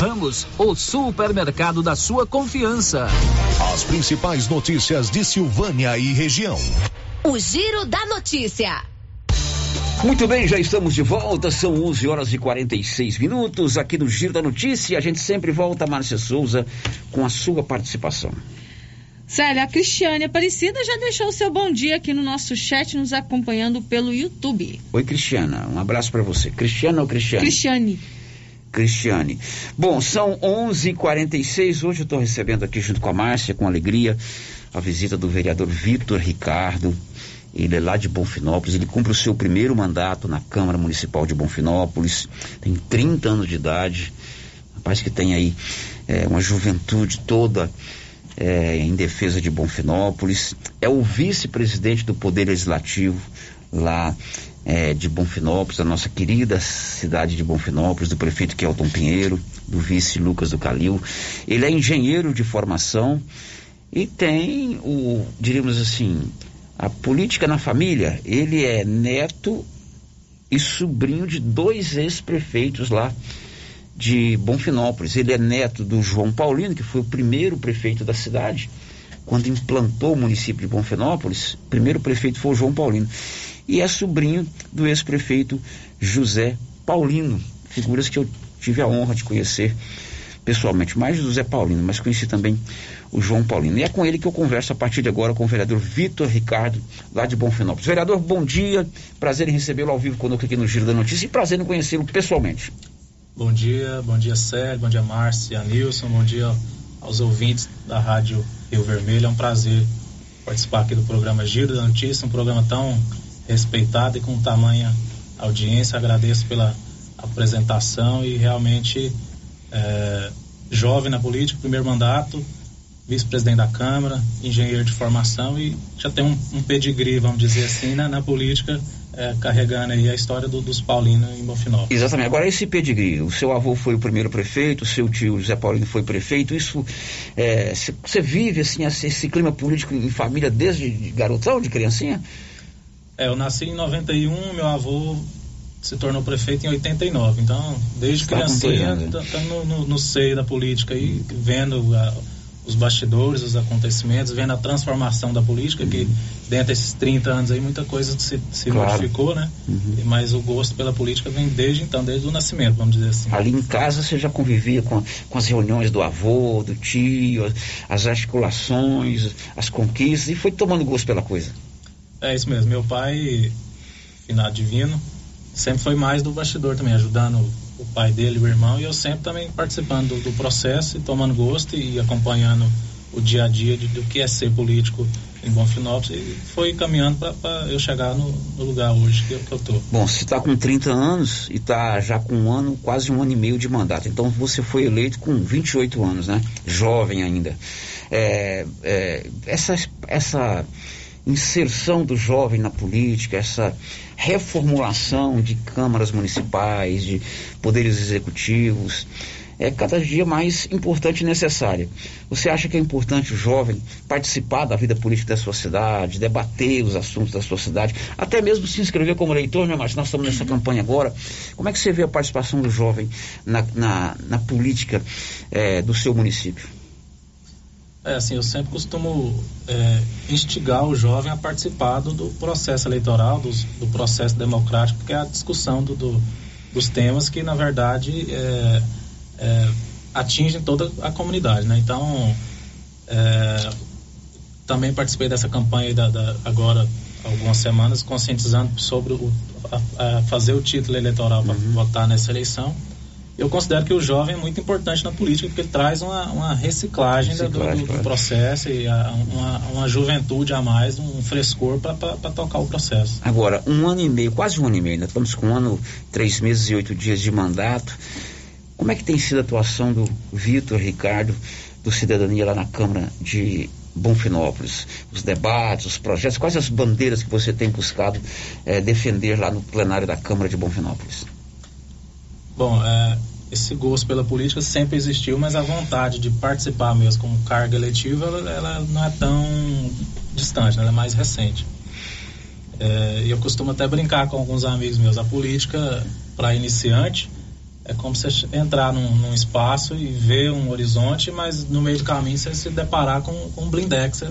Ramos, o supermercado da sua confiança. As principais notícias de Silvânia e região. O Giro da Notícia. Muito bem, já estamos de volta, são 11 horas e 46 minutos aqui no Giro da Notícia. A gente sempre volta, Márcia Souza, com a sua participação. Célia, a Cristiane Aparecida já deixou o seu bom dia aqui no nosso chat, nos acompanhando pelo YouTube. Oi, Cristiana, um abraço para você. Cristiana ou Cristiane? Cristiane. Cristiane. Bom, são 11:46. Hoje eu estou recebendo aqui junto com a Márcia, com alegria, a visita do vereador Vitor Ricardo. Ele é lá de Bonfinópolis, ele cumpre o seu primeiro mandato na Câmara Municipal de Bonfinópolis, tem 30 anos de idade, rapaz que tem aí é, uma juventude toda é, em defesa de Bonfinópolis, é o vice-presidente do Poder Legislativo lá é, de Bonfinópolis, a nossa querida cidade de Bonfinópolis, do prefeito Kelton Pinheiro, do vice Lucas do Calil. Ele é engenheiro de formação e tem o, diríamos assim, a política na família. Ele é neto e sobrinho de dois ex-prefeitos lá de Bonfinópolis. Ele é neto do João Paulino, que foi o primeiro prefeito da cidade. Quando implantou o município de Bonfinópolis, o primeiro prefeito foi o João Paulino e é sobrinho do ex-prefeito José Paulino, figuras que eu tive a honra de conhecer pessoalmente, mais do José Paulino, mas conheci também o João Paulino. E é com ele que eu converso a partir de agora com o vereador Vitor Ricardo, lá de Bonfinópolis. Vereador, bom dia, prazer em recebê-lo ao vivo conosco aqui no Giro da Notícia e prazer em conhecê-lo pessoalmente. Bom dia, bom dia Sérgio, bom dia Márcia, Nilson, bom dia aos ouvintes da Rádio Rio Vermelho. É um prazer participar aqui do programa Giro da Notícia, um programa tão respeitado e com tamanha audiência. Agradeço pela apresentação e realmente é, jovem na política, primeiro mandato, vice-presidente da Câmara, engenheiro de formação e já tem um, um pedigree, vamos dizer assim, na, na política, é, carregando aí a história do, dos Paulinos em Bonfinópolis. Exatamente. Agora, esse pedigree, o seu avô foi o primeiro prefeito, o seu tio José Paulino foi prefeito, isso, você é, vive, assim, esse, esse clima político em família desde garotão, de criancinha? É, eu nasci em 91, meu avô se tornou prefeito em 89. Então, desde Está criancinha, tá, tá no, no, no, seio da política aí, vendo a, os bastidores, os acontecimentos, vendo a transformação da política, uhum. que dentro desses 30 anos aí muita coisa se, se claro. modificou, né? Uhum. Mas o gosto pela política vem desde então, desde o nascimento, vamos dizer assim. Ali em casa você já convivia com, com as reuniões do avô, do tio, as articulações, as conquistas, e foi tomando gosto pela coisa. É isso mesmo. Meu pai, finado divino, sempre foi mais do bastidor também, ajudando o pai dele, o irmão, e eu sempre também participando do, do processo e tomando gosto e acompanhando o dia a dia de, do que é ser político em Bonfinópolis e foi caminhando para eu chegar no, no, lugar hoje que eu, que eu tô. Bom, você está com 30 anos e está já com um ano, quase um ano e meio de mandato. Então você foi eleito com 28 anos, né? Jovem ainda. É, é, essa, essa inserção do jovem na política, essa reformulação de câmaras municipais, de poderes executivos, é cada dia mais importante e necessária. Você acha que é importante o jovem participar da vida política da sua cidade, debater os assuntos da sua cidade, até mesmo se inscrever como eleitor, né, Márcio? Nós estamos nessa campanha agora. Como é que você vê a participação do jovem na, na, na política é, do seu município? É assim, eu sempre costumo é, instigar o jovem a participar do, do processo eleitoral, do, do, processo democrático, que é a discussão do, do dos temas que, na verdade, é, é, atingem toda a comunidade, né? Então, é, também participei dessa campanha da, da, agora algumas semanas, conscientizando sobre o, a, a fazer o título eleitoral para uhum. votar nessa eleição. Eu considero que o jovem é muito importante na política porque ele traz uma, uma reciclagem, reciclagem do, do, do, processo e a, uma, uma, juventude a mais, um frescor para tocar o processo. Agora, um ano e meio, quase um ano e meio, né? estamos com um ano, três meses e oito dias de mandato. Como é que tem sido a atuação do Vitor Ricardo, do Cidadania lá na Câmara de Bonfinópolis? Os debates, os projetos, quais as bandeiras que você tem buscado é, defender lá no plenário da Câmara de Bonfinópolis? Bom, é, esse gosto pela política sempre existiu, mas a vontade de participar mesmo como carga eletiva, ela, ela não é tão distante, né? ela é mais recente. É, eu costumo até brincar com alguns amigos meus. A política, para iniciante, é como você entrar num, num, espaço e ver um horizonte, mas no meio do caminho você se deparar com, com um blindex.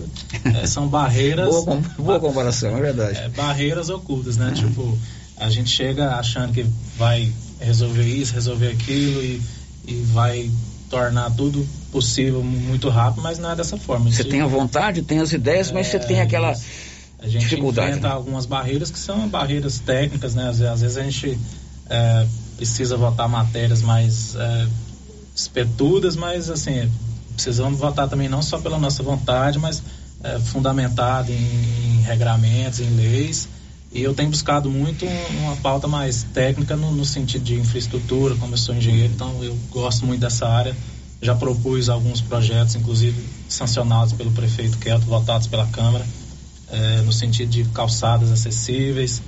É, são [laughs] barreiras. boa, boa, comparação, é verdade. É, barreiras ocultas, né? Tipo, a gente chega achando que vai resolver isso, resolver aquilo e, e vai tornar tudo possível muito rápido, mas não é dessa forma. Você tem a vontade, tem as ideias, mas você tem aquela a gente dificuldade. enfrenta né? algumas barreiras que são barreiras técnicas, né? Às, às vezes a gente é, precisa votar matérias mais é, espetudas, mas assim, precisamos votar também não só pela nossa vontade, mas é, fundamentado em, em, regramentos, em leis. E eu tenho buscado muito uma pauta mais técnica no, no, sentido de infraestrutura, como eu sou engenheiro, então eu gosto muito dessa área. Já propus alguns projetos, inclusive sancionados pelo prefeito Kelto, votados pela Câmara, é, no sentido de calçadas acessíveis.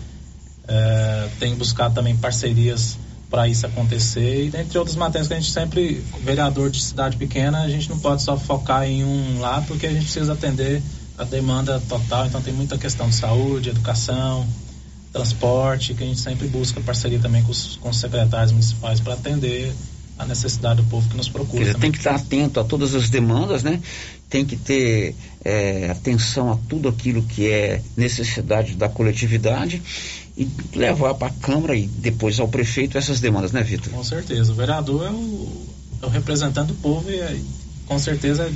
É, tenho buscado também parcerias para isso acontecer e dentre outras matérias que a gente sempre, vereador de cidade pequena, a gente não pode só focar em um lá porque a gente precisa atender a demanda total, então tem muita questão de saúde, educação, transporte, que a gente sempre busca parceria também com os, com os secretários municipais para atender a necessidade do povo que nos procura. Dizer, tem que estar atento a todas as demandas, né? Tem que ter é, atenção a tudo aquilo que é necessidade da coletividade e levar para a Câmara e depois ao prefeito essas demandas, né, Vitor? Com certeza. O vereador é o, é o representante do povo e é, com certeza é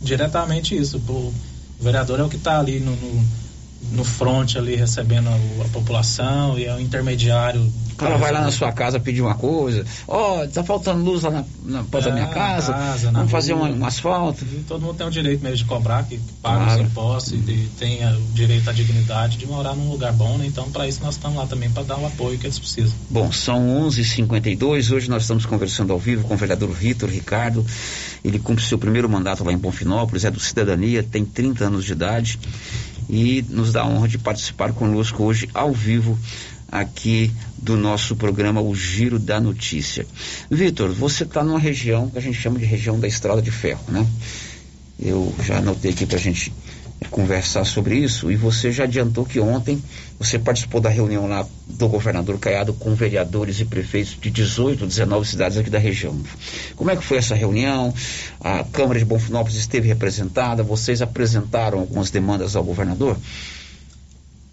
diretamente isso. O vereador é o que está ali no, no no front ali recebendo a, a, população e é o intermediário. O cara vai lá na sua casa pedir uma coisa, ó, oh, tá faltando luz lá na, na porta é, da minha é, casa, casa vamos fazer um, um, asfalto. Todo mundo tem o direito mesmo de cobrar, que, que paga claro. os impostos uhum. e tem o direito à dignidade de morar num lugar bom, né? Então, para isso nós estamos lá também para dar o apoio que eles precisam. Bom, são 11:52 hoje nós estamos conversando ao vivo com o vereador Vitor Ricardo. Ele cumpre seu primeiro mandato lá em Bonfinópolis, é do Cidadania, tem 30 anos de idade e nos dá a honra de participar conosco hoje ao vivo aqui do nosso programa O Giro da Notícia. Vitor, você está numa região que a gente chama de região da Estrada de Ferro, né? Eu já anotei aqui para a gente conversar sobre isso e você já adiantou que ontem você participou da reunião lá do governador Caiado com vereadores e prefeitos de 18, 19 cidades aqui da região. Como é que foi essa reunião? A Câmara de Bonfinópolis esteve representada, vocês apresentaram algumas demandas ao governador?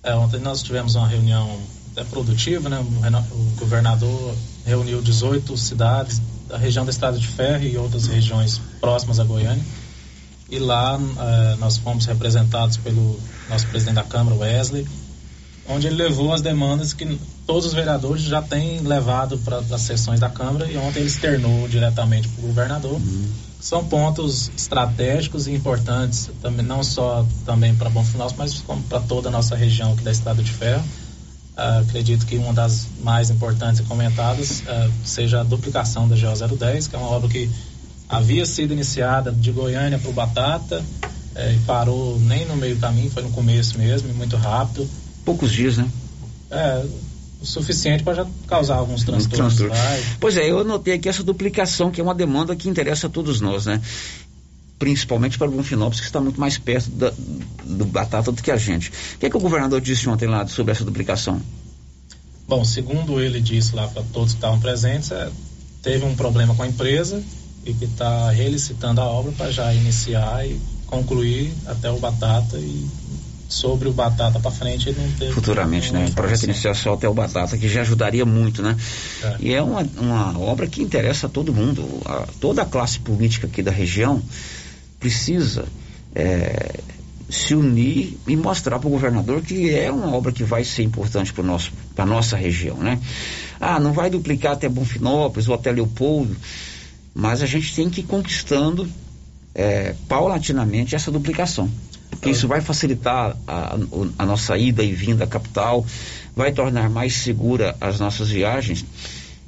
É, ontem nós tivemos uma reunião é, produtiva, né? O governador reuniu 18 cidades da região da Estrada de Ferro e outras regiões próximas a Goiânia e lá eh, nós fomos representados pelo nosso presidente da Câmara, Wesley, onde ele levou as demandas que todos os vereadores já têm levado para as sessões da Câmara e ontem ele externou diretamente para o governador. Uhum. São pontos estratégicos e importantes, também, não só também para Bom Final, mas como para toda a nossa região aqui da Estrada de Ferro. Uh, acredito que uma das mais importantes e comentadas uh, seja a duplicação da GO 010, que é uma obra que havia sido iniciada de Goiânia para o Batata é, e parou nem no meio do caminho, foi no começo mesmo, muito rápido. Poucos dias, né? É, o suficiente para já causar alguns transtornos. Transtorno. Pois é, eu notei aqui essa duplicação, que é uma demanda que interessa a todos nós, né? Principalmente para o Bonfinópolis, que está muito mais perto da, do Batata do que a gente. O que, é que o governador disse ontem lá sobre essa duplicação? Bom, segundo ele disse lá para todos que estavam presentes, é, teve um problema com a empresa e que está relicitando a obra para já iniciar e concluir até o Batata e sobre o Batata para frente ele não teve futuramente né? o projeto inicial só até o Batata que já ajudaria muito né? É. e é uma, uma obra que interessa a todo mundo. A, toda a classe política aqui da região precisa é, se unir e mostrar para o governador que é uma obra que vai ser importante para nosso para nossa região né? Ah não vai duplicar até Bonfinópolis ou até Leopoldo mas a gente tem que ir conquistando é, paulatinamente essa duplicação. Porque isso vai facilitar a, a, nossa ida e vinda à capital, vai tornar mais segura as nossas viagens.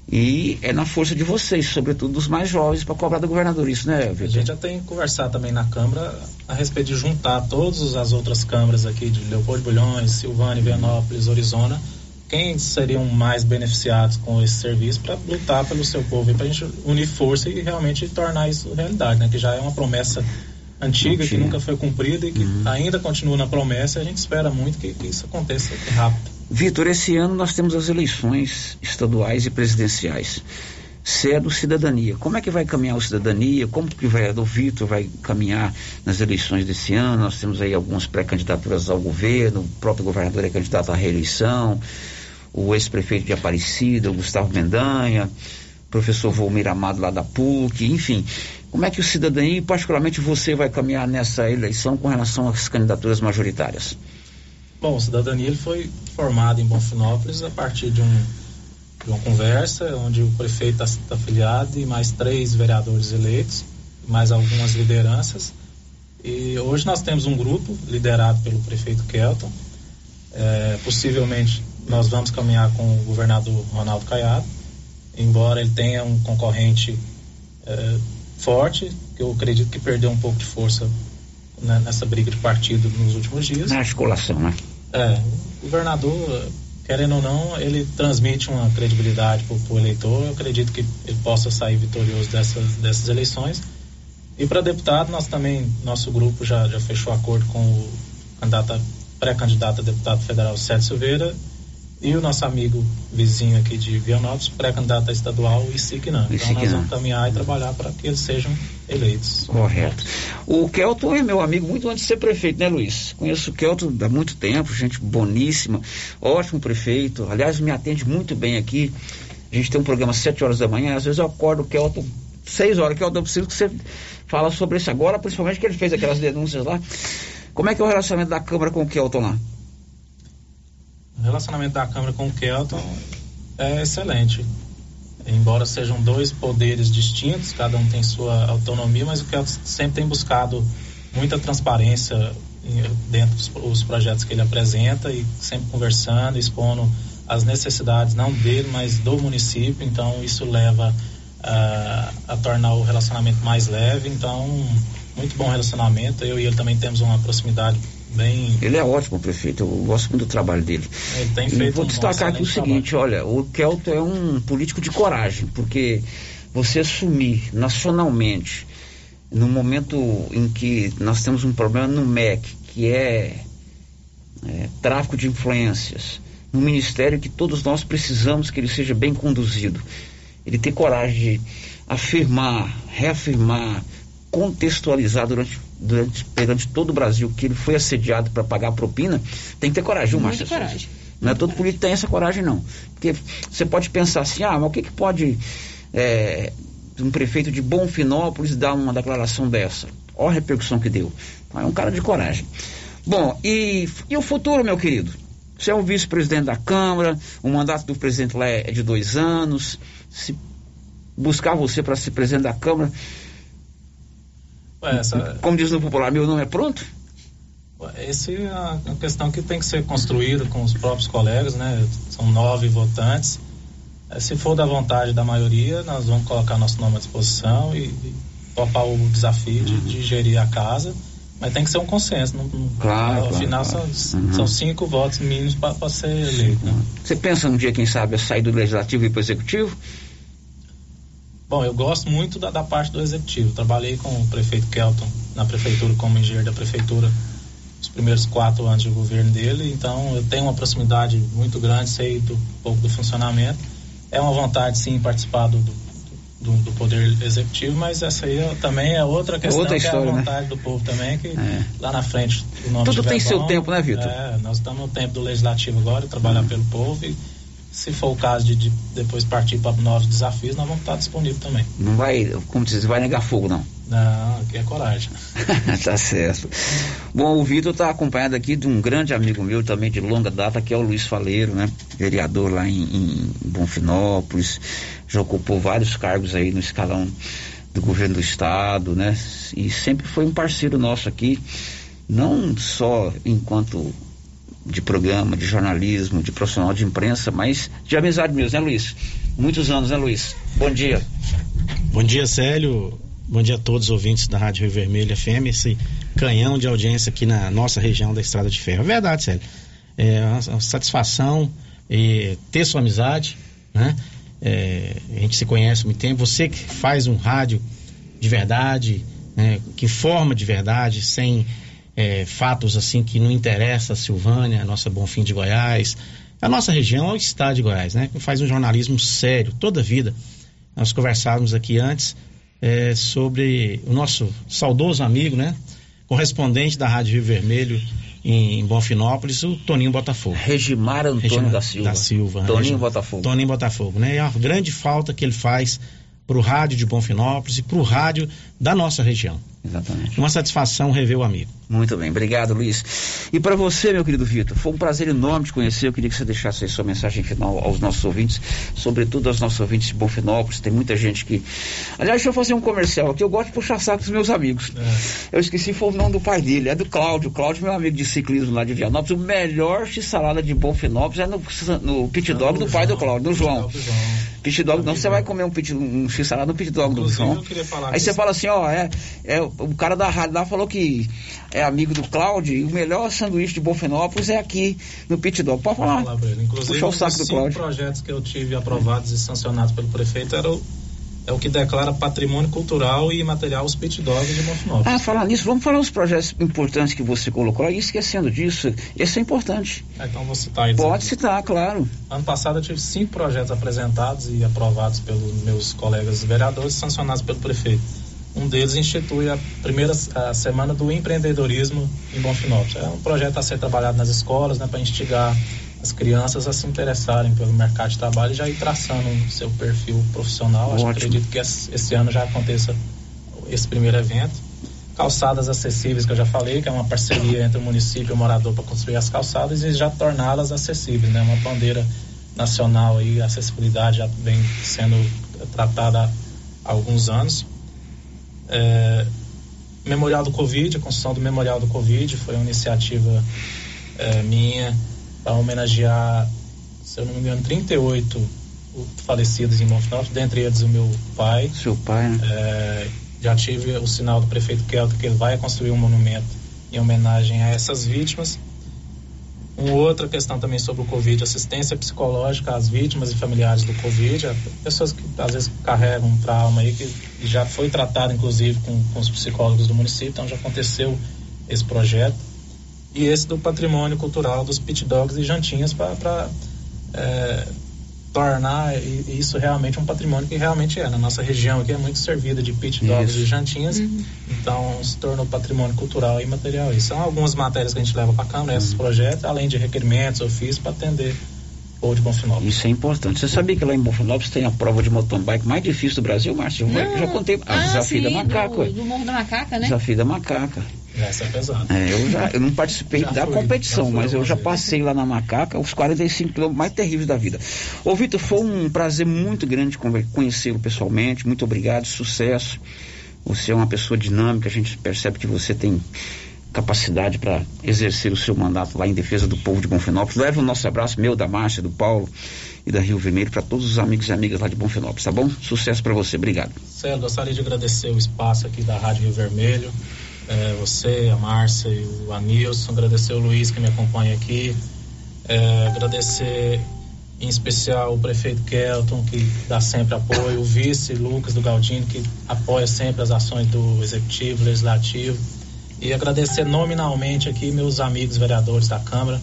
E é na força de vocês, sobretudo dos mais jovens, para cobrar do governador isso, né, Vitor? A gente já tem conversado também na Câmara a respeito de juntar todas as outras câmaras aqui de Leopoldo Bulhões, Silvânia, Vianópolis, Orizona, quem seriam mais beneficiados com esse serviço para lutar pelo seu povo e para a gente unir força e realmente tornar isso realidade, né? Que já é uma promessa antiga que nunca foi cumprida e que uhum. ainda continua na promessa. E a gente espera muito que, que isso aconteça rápido. Vitor, esse ano nós temos as eleições estaduais e presidenciais. Se é do cidadania, como é que vai caminhar o cidadania? Como que o vereador Vitor vai caminhar nas eleições desse ano? Nós temos aí algumas pré-candidaturas ao governo, o próprio governador é candidato à reeleição o ex-prefeito de Aparecida, o Gustavo Mendanha, professor Volmir Amado lá da PUC, enfim. Como é que o cidadania, e particularmente você, vai caminhar nessa eleição com relação às candidaturas majoritárias? Bom, o Cidadania ele foi formado em Bonfinópolis a partir de, um, de uma conversa onde o prefeito está afiliado e mais três vereadores eleitos, mais algumas lideranças. E hoje nós temos um grupo liderado pelo prefeito Kelton, é, possivelmente nós vamos caminhar com o governador Ronaldo Caiado, embora ele tenha um concorrente é, forte, que eu acredito que perdeu um pouco de força né, nessa briga de partido nos últimos dias. Na articulação, né? É, o governador, querendo ou não, ele transmite uma credibilidade para o eleitor. Eu acredito que ele possa sair vitorioso dessas, dessas eleições. E para deputado, nós também, nosso grupo já, já fechou acordo com o candidato, pré-candidato a deputado federal Sérgio Silveira e o nosso amigo vizinho aqui de Vianópolis, pré-candidato a estadual, o Isiquinã. Então nós vamos caminhar e trabalhar para que eles sejam eleitos. Correto. O Kelton é meu amigo muito antes de ser prefeito, né, Luiz? Conheço o Kelton há muito tempo, gente boníssima, ótimo prefeito. Aliás, me atende muito bem aqui. A gente tem um programa às 7 horas da manhã, às vezes eu acordo o Kelton 6 horas, Kelton, eu preciso que você fala sobre isso agora, principalmente que ele fez aquelas denúncias lá. Como é que é o relacionamento da Câmara com o Kelton lá? O relacionamento da Câmara com o Kelton é excelente. Embora sejam dois poderes distintos, cada um tem sua autonomia, mas o Kelton sempre tem buscado muita transparência dentro dos projetos que ele apresenta e sempre conversando, expondo as necessidades não dele, mas do município. Então isso leva uh, a tornar o relacionamento mais leve. Então muito bom relacionamento. Eu e ele também temos uma proximidade bem. Ele é ótimo prefeito, eu gosto muito do trabalho dele. Ele tem feito e vou destacar aqui o seguinte: olha, o Kelton é um político de coragem, porque você assumir nacionalmente, no momento em que nós temos um problema no MEC, que é, é tráfico de influências, um ministério que todos nós precisamos que ele seja bem conduzido. Ele ter coragem de afirmar, reafirmar, contextualizar durante durante, perante todo o Brasil que ele foi assediado para pagar a propina, tem que ter coragem, Márcia coragem. Não é todo político tem essa coragem, não. Porque você pode pensar assim, ah, mas o que, que pode é, um prefeito de Bonfinópolis dar uma declaração dessa? Olha a repercussão que deu. Então, é um cara de coragem. Bom, e, e o futuro, meu querido? Você é um vice-presidente da Câmara, o mandato do presidente lá é de dois anos. Se buscar você para ser presidente da Câmara, essa... como diz no popular, meu nome é pronto? Essa é a questão que tem que ser construída com os próprios colegas, né? São nove votantes. É, se for da vontade da maioria, nós vamos colocar nosso nome à disposição e, e topar o desafio de, de, gerir a casa. Mas tem que ser um consenso. Não, claro, ao claro, final claro. São, Uhum. são cinco votos mínimos para ser eleito. Né? Você pensa um dia, quem sabe, sair do legislativo e ir para o executivo? Bom, eu gosto muito da, da parte do executivo. Trabalhei com o prefeito Kelton na prefeitura como engenheiro da prefeitura os primeiros quatro anos de governo dele, então eu tenho uma proximidade muito grande, sei do, um pouco do funcionamento. É uma vontade, sim, participar do, do, do poder executivo, mas essa aí é- também é outra questão, Outra que história, é a né? vontade do povo também, que É. lá na frente o nome Tudo tem seu bom, tempo, né, Vitor? É, nós estamos no tempo do legislativo agora, trabalhar Uhum. pelo povo e se for o caso de, de depois partir para novos desafios, nós vamos estar disponíveis também. Não vai, como diz, vai negar fogo, não. Não, aqui é coragem. [laughs] tá certo. Bom, o Vitor está acompanhado aqui de um grande amigo meu também de longa data, que é o Luiz Faleiro, né? Vereador lá em, em Bonfinópolis, já ocupou vários cargos aí no escalão do governo do estado, né? E sempre foi um parceiro nosso aqui, não só enquanto de programa, de jornalismo, de profissional de imprensa, mas de amizade mesmo, né, Luiz? Muitos anos, né, Luiz? Bom dia. Bom dia, Célio. Bom dia a todos os ouvintes da Rádio Rio Vermelho FM, esse canhão de audiência aqui na nossa região da Estrada de Ferro. É verdade, Célio. É uma, satisfação ter sua amizade, né? É, a gente se conhece há muito tempo. Você que faz um rádio de verdade, né? que informa de verdade, sem é, fatos assim que não interessa a Silvânia, a nossa Bonfim de Goiás, a nossa região, o estado de Goiás, né? Que faz um jornalismo sério toda a vida. Nós conversávamos aqui antes é, sobre o nosso saudoso amigo, né? Correspondente da Rádio Rio Vermelho em, em Bonfinópolis, o Toninho Botafogo. Regimar Antônio da Silva. Da Silva. Toninho Regimar- Botafogo. Toninho Botafogo, né? É a grande falta que ele faz para o rádio de Bonfinópolis e para o rádio da nossa região. Exatamente. Uma satisfação rever o amigo. Muito bem, obrigado Luiz. E para você, meu querido Vitor, foi um prazer enorme te conhecer. Eu queria que você deixasse aí sua mensagem final aos nossos ouvintes, sobretudo aos nossos ouvintes de Bonfinópolis. Tem muita gente que. Aliás, deixa eu fazer um comercial aqui. Eu gosto de puxar saco dos meus amigos. Eu esqueci, foi o nome do pai dele, é do Cláudio. Cláudio, meu amigo de ciclismo lá de Vianópolis. O melhor x-salada de Bonfinópolis é no, no pit dog do pai do Cláudio, do João. Pit dog, não, você vai comer um, pit- um x-salada no pit dog do Inclusive, João. queria falar Aí você fala assim, ó, é, é, o cara da rádio lá falou que é amigo do Cláudio e o melhor sanduíche de Bonfinópolis é aqui no Pit Dog. Pode falar. ele. Inclusive, o um saco dos do cinco Cláudio. projetos que eu tive aprovados e sancionados pelo prefeito era o, é o que declara patrimônio cultural e imaterial os pit dogs de Monfinópolis. Ah, falar nisso, vamos falar os projetos importantes que você colocou aí, esquecendo disso, esse é importante. Então vou citar eles Pode aqui. citar, claro. Ano passado eu tive cinco projetos apresentados e aprovados pelos meus colegas vereadores e sancionados pelo prefeito. Um deles institui a primeira a semana do empreendedorismo em Bonfinópolis. É um projeto a ser trabalhado nas escolas, né, para instigar as crianças a se interessarem pelo mercado de trabalho e já ir traçando o seu perfil profissional. Acho acredito que esse esse ano já aconteça esse primeiro evento. Calçadas acessíveis, que eu já falei, que é uma parceria entre o município e o morador para construir as calçadas e já torná-las acessíveis, né? Uma bandeira nacional aí, a acessibilidade já vem sendo tratada há alguns anos. É, Memorial do Covid, a construção do Memorial do Covid foi uma iniciativa é, minha para homenagear, se eu não me engano, 38 falecidos em Monfinópolis, dentre eles o meu pai. Seu pai, né? É, já tive o sinal do prefeito Kelto que ele vai construir um monumento em homenagem a essas vítimas. Uma outra questão também sobre o Covid, assistência psicológica às vítimas e familiares do Covid, a- pessoas que às vezes carregam um trauma aí, que já foi tratado inclusive com, com os psicólogos do município, então já aconteceu esse projeto. E esse do patrimônio cultural dos pit dogs e jantinhas para tornar isso realmente um patrimônio que realmente é. Na nossa região aqui é muito servida de pit dogs Isso. e jantinhas, então se tornou patrimônio cultural e material. E são algumas matérias que a gente leva para cá nesses projetos, além de requerimentos, ofícios para atender o de Bonfinópolis. Isso é importante. Você sabia que lá em Bonfinópolis tem a prova de mountain bike mais difícil do Brasil, Márcio? Eu já contei. Ah, Ah, desafio da sim, macaca, ué. do, do Morro da Macaca, né? Desafio da macaca. Essa é pesada. É, eu, já, eu não participei Já da fui, competição, mas eu já passei lá na Macaca, os 45 quilômetros mais terríveis da vida. Ô, Vitor, foi um prazer muito grande conhecê-lo pessoalmente. Muito obrigado, sucesso. Você é uma pessoa dinâmica, a gente percebe que você tem capacidade para exercer o seu mandato lá em defesa do povo de Bonfinópolis. Leve o nosso abraço, meu, da Márcia, do Paulo e da Rio Vermelho, para todos os amigos e amigas lá de Bonfinópolis, tá bom? Sucesso para você, obrigado. Célio, gostaria de agradecer o espaço aqui da Rádio Rio Vermelho, eh, você, a Márcia e o Anilson, agradecer o Luiz que me acompanha aqui, eh, agradecer em especial o prefeito Kelton, que dá sempre apoio, o vice Lucas do Galdino, que apoia sempre as ações do Executivo, Legislativo, e agradecer nominalmente aqui meus amigos vereadores da Câmara,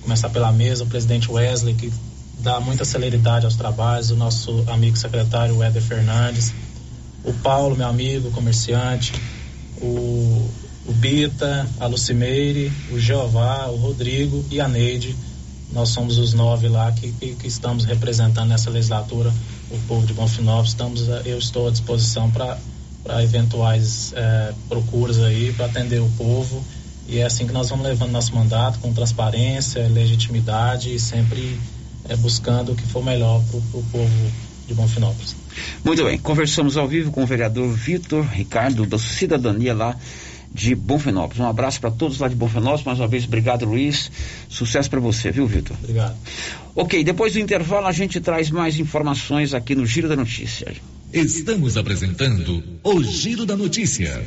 começar pela mesa, o presidente Wesley, que dá muita celeridade aos trabalhos, o nosso amigo secretário Éder Fernandes, o Paulo, meu amigo, comerciante, o, o Bita, a Lucimeire, o Jeová, o Rodrigo e a Neide. Nós somos os nove lá que, que, que estamos representando nessa legislatura o povo de Bonfinópolis. Estamos, eh, eu estou à disposição para eventuais eh, procuras aí, para atender o povo. E é assim que nós vamos levando nosso mandato, com transparência, legitimidade e sempre eh, buscando o que for melhor para o povo de Bonfinópolis. Muito bem, conversamos ao vivo com o vereador Vitor Ricardo, da Cidadania lá de Bonfinópolis. Um abraço para todos lá de Bonfinópolis. Mais uma vez, obrigado, Luiz. Sucesso para você, viu, Vitor? Obrigado. Ok, depois do intervalo a gente traz mais informações aqui no Giro da Notícia. Estamos apresentando o Giro da Notícia.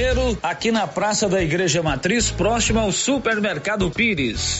aqui na Praça da Igreja Matriz, próximo ao Supermercado Pires.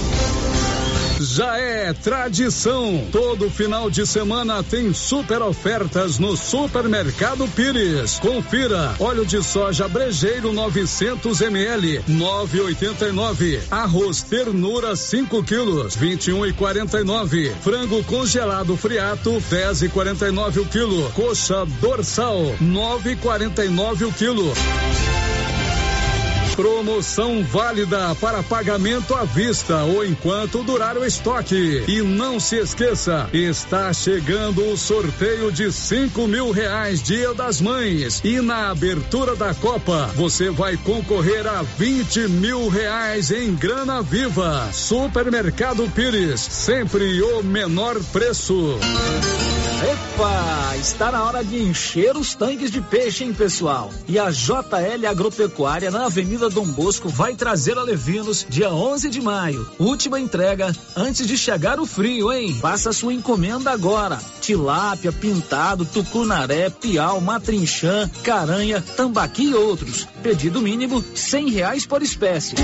Já é tradição. Todo final de semana tem super ofertas no Supermercado Pires. Confira: óleo de soja brejeiro 900 ml 9,89. Arroz ternura 5 quilos 21,49. Frango congelado friato 10,49 o quilo. Coxa dorsal 9,49 o quilo. Promoção válida para pagamento à vista ou enquanto durar o estoque. E não se esqueça, está chegando o sorteio de cinco mil reais Dia das Mães. E na abertura da Copa, você vai concorrer a 20 mil reais em grana viva. Supermercado Pires, sempre o menor preço. Epa, está na hora de encher os tanques de peixe, hein, pessoal? E a JL Agropecuária na Avenida Dom Bosco vai trazer a Levinos dia 11 de maio. Última entrega antes de chegar o frio, hein? Faça sua encomenda agora. Tilápia, pintado, tucunaré, piau, matrinchã, caranha, tambaqui e outros. Pedido mínimo cem reais por espécie.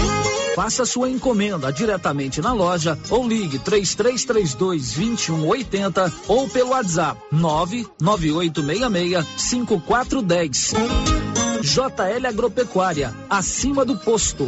Faça sua encomenda diretamente na loja ou ligue 3332 2180 ou pelo WhatsApp 99866 5410. JL Agropecuária, acima do posto.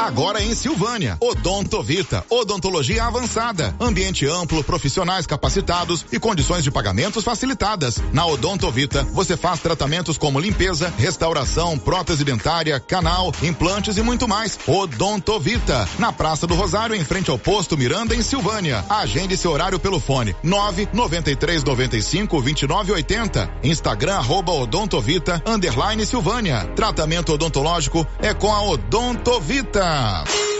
Agora em Silvânia, Odontovita, odontologia avançada, ambiente amplo, profissionais capacitados e condições de pagamentos facilitadas. Na Odontovita, você faz tratamentos como limpeza, restauração, prótese dentária, canal, implantes e muito mais. Odontovita, na Praça do Rosário, em frente ao posto Miranda, em Silvânia. Agende seu horário pelo fone 993 95 29 80. Instagram arroba Odontovita, underline Silvânia. Tratamento odontológico é com a Odontovita. up.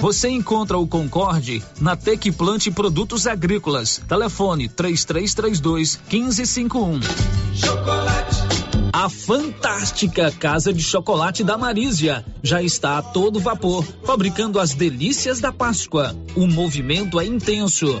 Você encontra o Concorde na Tec Plante Produtos Agrícolas. Telefone 3332 1551. Chocolate. A fantástica Casa de Chocolate da Marísia já está a todo vapor, fabricando as delícias da Páscoa. O movimento é intenso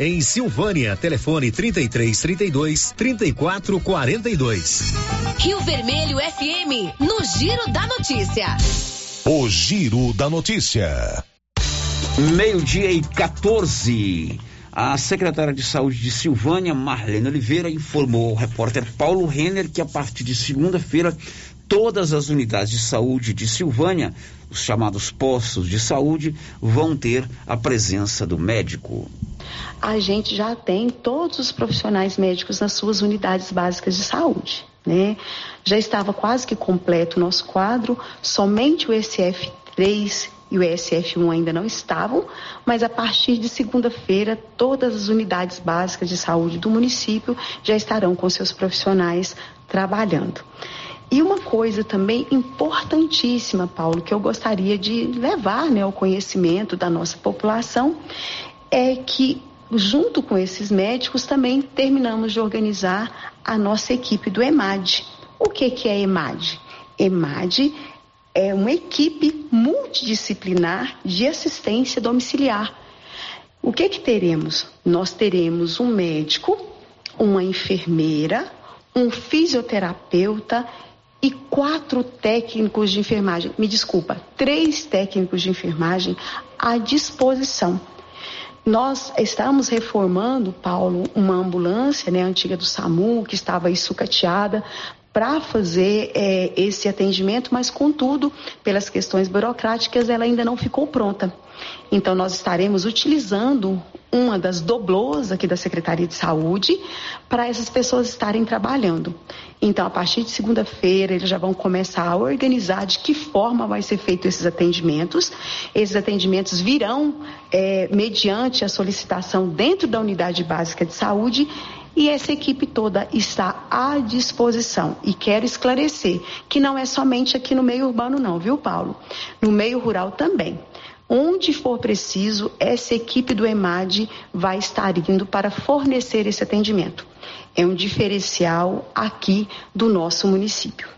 em Silvânia. Telefone 33 32 34 42. Rio Vermelho FM, no Giro da Notícia. O Giro da Notícia. Meio-dia e 14. A secretária de Saúde de Silvânia, Marlene Oliveira, informou ao repórter Paulo Renner que a partir de segunda-feira todas as unidades de saúde de Silvânia, os chamados postos de saúde, vão ter a presença do médico. A gente já tem todos os profissionais médicos nas suas unidades básicas de saúde. Né? Já estava quase que completo o nosso quadro, somente o SF3 e o SF1 ainda não estavam, mas a partir de segunda-feira, todas as unidades básicas de saúde do município já estarão com seus profissionais trabalhando. E uma coisa também importantíssima, Paulo, que eu gostaria de levar né, ao conhecimento da nossa população, é que, junto com esses médicos, também terminamos de organizar a nossa equipe do EMAD. O que, que é EMAD? EMAD é uma equipe multidisciplinar de assistência domiciliar. O que, que teremos? Nós teremos um médico, uma enfermeira, um fisioterapeuta e quatro técnicos de enfermagem, me desculpa, três técnicos de enfermagem à disposição. Nós estamos reformando, Paulo, uma ambulância, né, antiga do SAMU, que estava aí sucateada, para fazer é, esse atendimento, mas contudo, pelas questões burocráticas, ela ainda não ficou pronta. Então, nós estaremos utilizando uma das doblôs aqui da Secretaria de Saúde para essas pessoas estarem trabalhando. Então, a partir de segunda-feira, eles já vão começar a organizar de que forma vai ser feito esses atendimentos. Esses atendimentos virão é, mediante a solicitação dentro da unidade básica de saúde e essa equipe toda está à disposição. E quero esclarecer que não é somente aqui no meio urbano, não, viu, Paulo? No meio rural também. Onde for preciso, essa equipe do EMAD vai estar indo para fornecer esse atendimento. É um diferencial aqui do nosso município.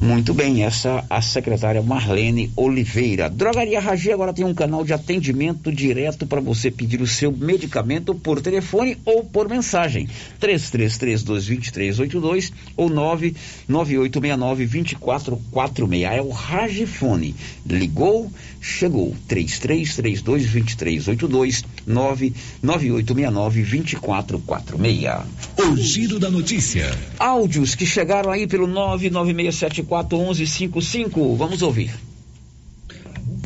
Muito bem, essa a secretária Marlene Oliveira. Drogaria Ragi agora tem um canal de atendimento direto para você pedir o seu medicamento por telefone ou por mensagem. 33322382 ou 998692446. É o Ragifone. Ligou, chegou. 33322382 998692446. O giro da notícia. Áudios que chegaram aí pelo 99674 1155. Vamos ouvir.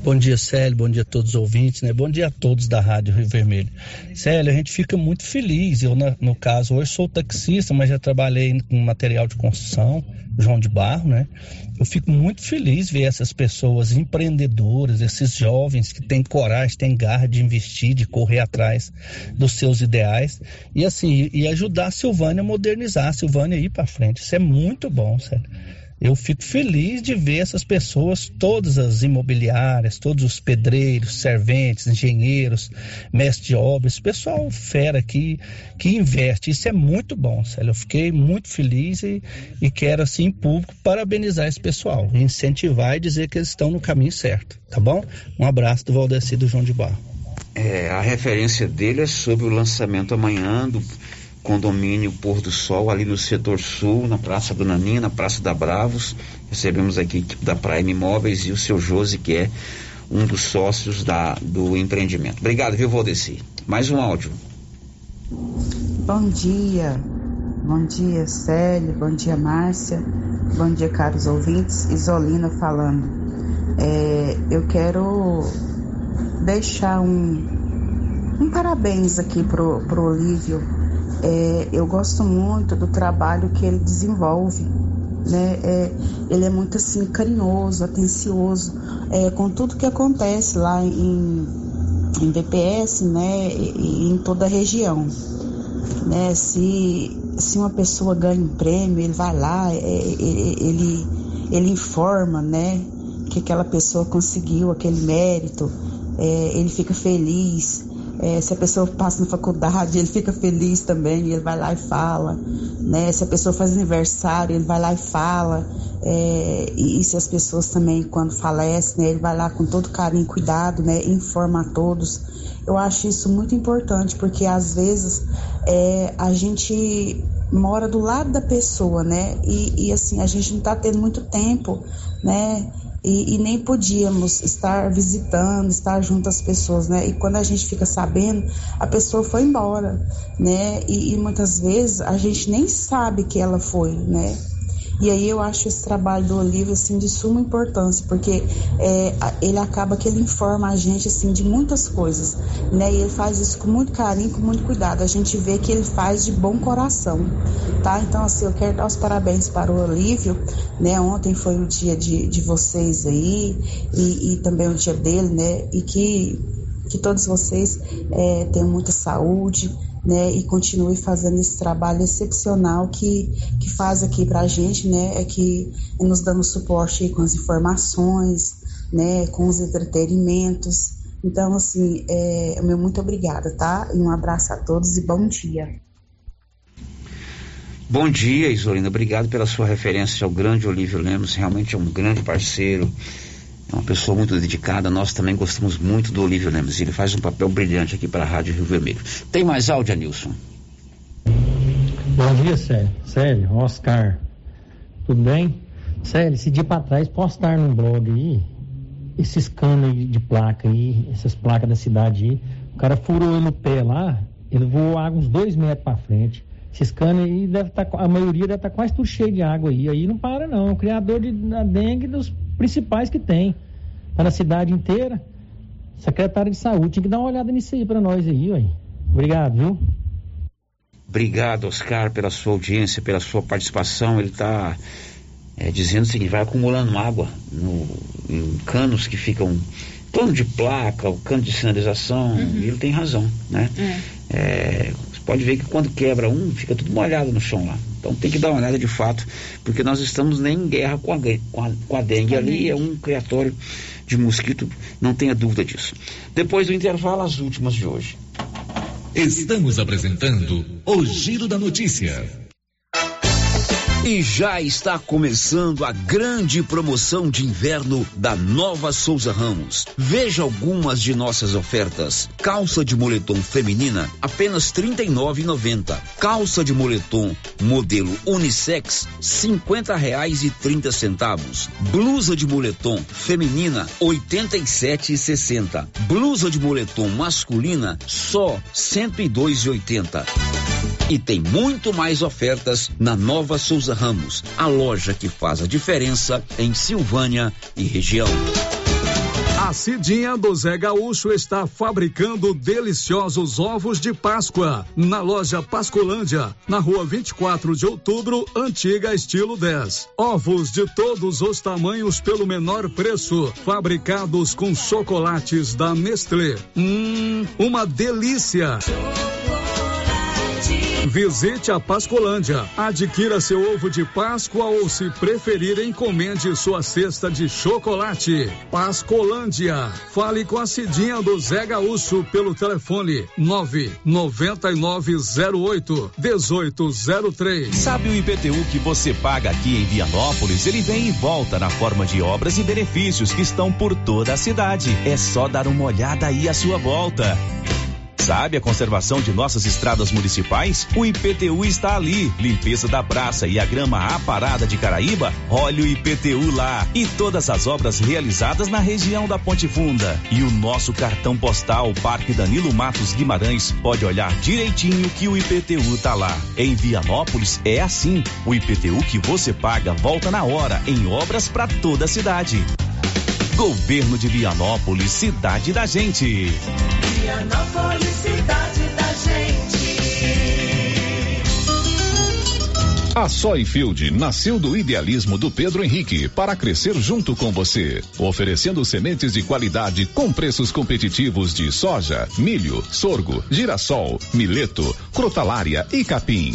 Bom dia, Célio. Bom dia a todos os ouvintes, né? Bom dia a todos da Rádio Rio Vermelho. Célio, a gente fica muito feliz. Eu, no caso, hoje sou taxista, mas já trabalhei com material de construção, João de Barro, né? Eu fico muito feliz ver essas pessoas empreendedoras, esses jovens que têm coragem, têm garra de investir, de correr atrás dos seus ideais e assim, e ajudar a Silvânia a modernizar a Silvânia a ir para frente. Isso é muito bom, Célio eu fico feliz de ver essas pessoas, todas as imobiliárias, todos os pedreiros, serventes, engenheiros, mestres de obras, pessoal fera aqui que investe. Isso é muito bom, Célio. Eu fiquei muito feliz e, e quero, assim, em público, parabenizar esse pessoal, incentivar e dizer que eles estão no caminho certo, tá bom? Um abraço do Valdeci do João de Barro. É, a referência dele é sobre o lançamento amanhã do condomínio Pôr do Sol, ali no setor sul, na Praça do Naninha, na Praça da Bravos. Recebemos aqui a equipe da Prime Imóveis e o seu Josi, que é um dos sócios da, do empreendimento. Obrigado, viu, Valdeci? Mais um áudio. Bom dia. Bom dia, Célio. Bom dia, Márcia. Bom dia, caros ouvintes. Isolina falando. É, eu quero deixar um, um parabéns aqui pro, pro Olívio. É, eu gosto muito do trabalho que ele desenvolve. Né? É, ele é muito assim carinhoso, atencioso é, com tudo que acontece lá em, em BPS, né? E, em toda a região. Né? Se, se uma pessoa ganha um prêmio, ele vai lá, é, ele, ele informa, né? Que aquela pessoa conseguiu aquele mérito, é, ele fica feliz. É, se a pessoa passa na faculdade, ele fica feliz também, ele vai lá e fala. Né? Se a pessoa faz aniversário, ele vai lá e fala. É, e, e, se as pessoas também, quando falecem, né, ele vai lá com todo carinho, cuidado, né, informa a todos. Eu acho isso muito importante, porque às vezes é, a gente mora do lado da pessoa, né? E, e assim, a gente não está tendo muito tempo, né? E, e, nem podíamos estar visitando, estar junto às pessoas, né? E quando a gente fica sabendo, a pessoa foi embora, né? E, e muitas vezes a gente nem sabe que ela foi, né? E aí eu acho esse trabalho do Olívio assim de suma importância, porque é, ele acaba que ele informa a gente assim de muitas coisas, né? E ele faz isso com muito carinho, com muito cuidado. A gente vê que ele faz de bom coração, tá? Então assim, eu quero dar os parabéns para o Olívio, né? Ontem foi o dia de, de vocês aí e, e também o dia dele, né? E que que todos vocês é, tenham muita saúde, né, e continue fazendo esse trabalho excepcional que, que faz aqui para a gente, né, é que é nos dando suporte com as informações, né, com os entretenimentos. Então, assim, é, meu muito obrigada, tá? E um abraço a todos e bom dia. Bom dia, Isolina. Obrigado pela sua referência ao grande Olívio Lemos. Realmente é um grande parceiro é uma pessoa muito dedicada. Nós também gostamos muito do Olívio Lemos. Ele faz um papel brilhante aqui para a Rádio Rio Vermelho. Tem mais áudio, Nilson? Bom dia, Célio. Célio, Oscar. Tudo bem? Célio, esse dia para trás, postar no blog aí esses canos de placa aí, essas placas da cidade aí. O cara furou no pé lá, ele voou água uns dois metros para frente. Esses canos aí deve estar, tá, a maioria deve estar tá quase tudo cheio de água aí. Aí não para não. É o criador de, da dengue dos principais que tem. Tá na cidade inteira. Secretário de Saúde, tem que dar uma olhada nisso aí para nós aí, ué. Obrigado, viu? Obrigado, Oscar, pela sua audiência, pela sua participação. Ele está é, dizendo o seguinte, vai acumulando água no, em canos que ficam torno de placa, o cano de sinalização, uhum. e ele tem razão, né? É. É, pode ver que quando quebra um, fica tudo molhado no chão lá. Então tem que dar uma olhada de fato, porque nós estamos nem em guerra com a, com a, com a dengue. Ali é um criatório de mosquito, não tenha dúvida disso. Depois do intervalo, as últimas de hoje. Estamos apresentando o Giro da Notícia. E já está começando a grande promoção de inverno da Nova Souza Ramos. Veja algumas de nossas ofertas. Calça de moletom feminina, apenas R$ 39,90. Calça de moletom modelo unissex, trinta centavos. Blusa de moletom feminina, e sessenta. Blusa de moletom masculina, só e dois e tem muito mais ofertas na Nova Souza Ramos, a loja que faz a diferença em Silvânia e região. A Cidinha do Zé Gaúcho está fabricando deliciosos ovos de Páscoa na loja Pascolândia, na rua 24 de outubro, antiga estilo 10. Ovos de todos os tamanhos pelo menor preço, fabricados com chocolates da Nestlé. Hum, uma delícia! Visite a Pascolândia. Adquira seu ovo de Páscoa ou, se preferir, encomende sua cesta de chocolate. Pascolândia. Fale com a Cidinha do Zé Gaúcho pelo telefone 99908 1803. Sabe o IPTU que você paga aqui em Vianópolis? Ele vem e volta na forma de obras e benefícios que estão por toda a cidade. É só dar uma olhada aí à sua volta. Sabe a conservação de nossas estradas municipais? O IPTU está ali. Limpeza da praça e a grama aparada de Caraíba? Olha o IPTU lá. E todas as obras realizadas na região da Ponte Funda. E o nosso cartão postal Parque Danilo Matos Guimarães pode olhar direitinho que o IPTU tá lá. Em Vianópolis é assim. O IPTU que você paga volta na hora em obras para toda a cidade. Governo de Vianópolis, cidade da gente. Vianópolis, cidade da gente. A Soyfield nasceu do idealismo do Pedro Henrique para crescer junto com você, oferecendo sementes de qualidade com preços competitivos de soja, milho, sorgo, girassol, mileto, crotalária e capim.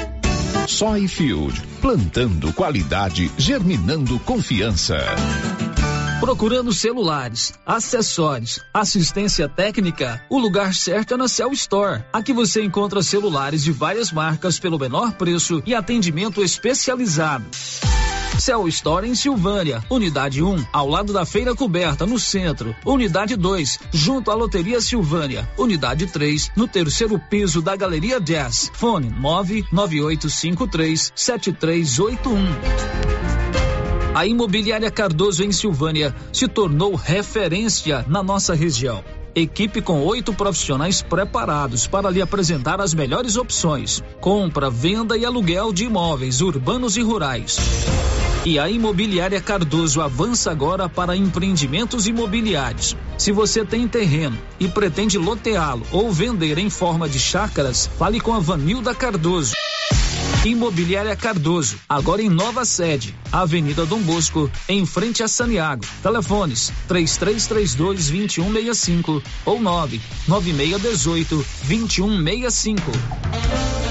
Soyfield, plantando qualidade, germinando confiança. Procurando celulares, acessórios, assistência técnica, o lugar certo é na Cell Store. Aqui você encontra celulares de várias marcas pelo menor preço e atendimento especializado. Cell Store em Silvânia, Unidade 1, ao lado da Feira Coberta, no centro. Unidade 2, junto à Loteria Silvânia. Unidade 3, no terceiro piso da Galeria Jazz. Fone 99853 7381. A Imobiliária Cardoso em Silvânia se tornou referência na nossa região. Equipe com oito profissionais preparados para lhe apresentar as melhores opções: compra, venda e aluguel de imóveis urbanos e rurais. E a Imobiliária Cardoso avança agora para empreendimentos imobiliários. Se você tem terreno e pretende loteá-lo ou vender em forma de chácaras, fale com a Vanilda Cardoso. Imobiliária Cardoso, agora em nova sede, Avenida Dom Bosco, em frente a Saniago. Telefones 3332 2165 ou 99618 2165.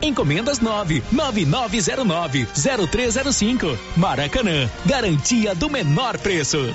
Encomendas 9 9909 0305. Maracanã, garantia do menor preço.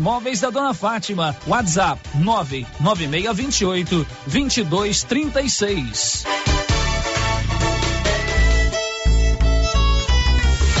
Móveis da Dona Fátima. WhatsApp 99628 2236.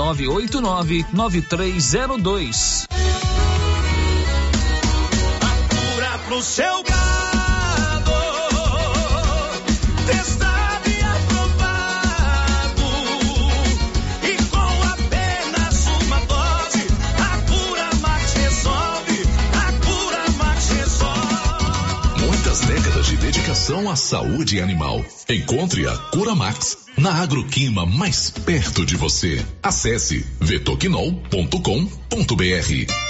9989-9302. Cura pro seu gado, saúde animal. Encontre a Cura Max na Agroquima mais perto de você. Acesse vetoquinol.com.br.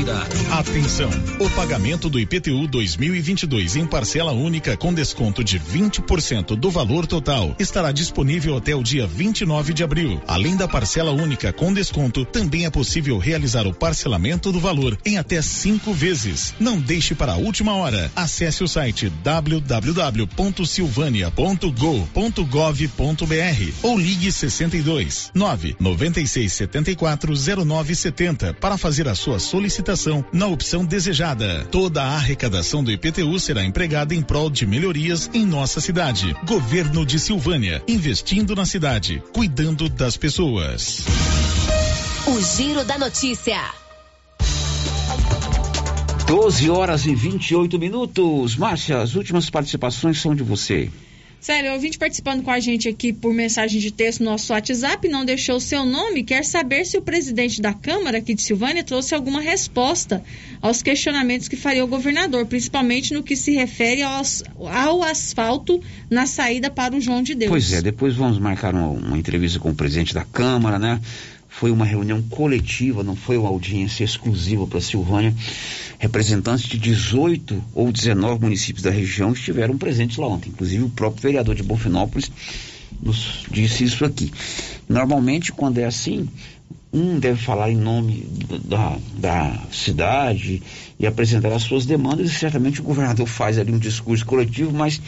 Atenção! O pagamento do IPTU 2022 em parcela única com desconto de 20% do valor total estará disponível até o dia 29 de abril. Além da parcela única com desconto, também é possível realizar o parcelamento do valor em até cinco vezes. Não deixe para a última hora. Acesse o site www.silvania.go.gov.br ou ligue 62 9 96 74 0970 para fazer a sua solicitação na opção desejada. Toda a arrecadação do IPTU será empregada em prol de melhorias em nossa cidade. Governo de Silvânia, investindo na cidade, cuidando das pessoas. O Giro da Notícia. 12 horas e 28 minutos. Márcia, as últimas participações são de você. Sério, ouvinte participando com a gente aqui por mensagem de texto no nosso WhatsApp, não deixou o seu nome, quer saber se o presidente da Câmara aqui de Silvânia trouxe alguma resposta aos questionamentos que faria o governador, principalmente no que se refere aos, ao asfalto na saída para o João de Deus. Pois é, depois vamos marcar uma, uma entrevista com o presidente da Câmara, né? Foi uma reunião coletiva, não foi uma audiência exclusiva para Silvânia. Representantes de 18 ou 19 municípios da região estiveram presentes lá ontem. Inclusive o próprio vereador de Bonfinópolis nos disse isso aqui. Normalmente, quando é assim, um deve falar em nome da, da cidade e apresentar as suas demandas, e certamente o governador faz ali um discurso coletivo, mas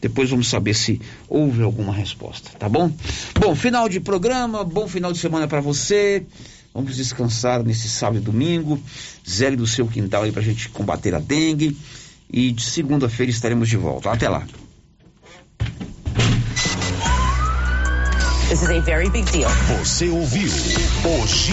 depois vamos saber se houve alguma resposta, tá bom? Bom, final de programa, bom final de semana para você. Vamos descansar nesse sábado e domingo. Zere do seu quintal aí pra gente combater a dengue. E de segunda-feira estaremos de volta. Até lá. This is a very big deal. Você ouviu o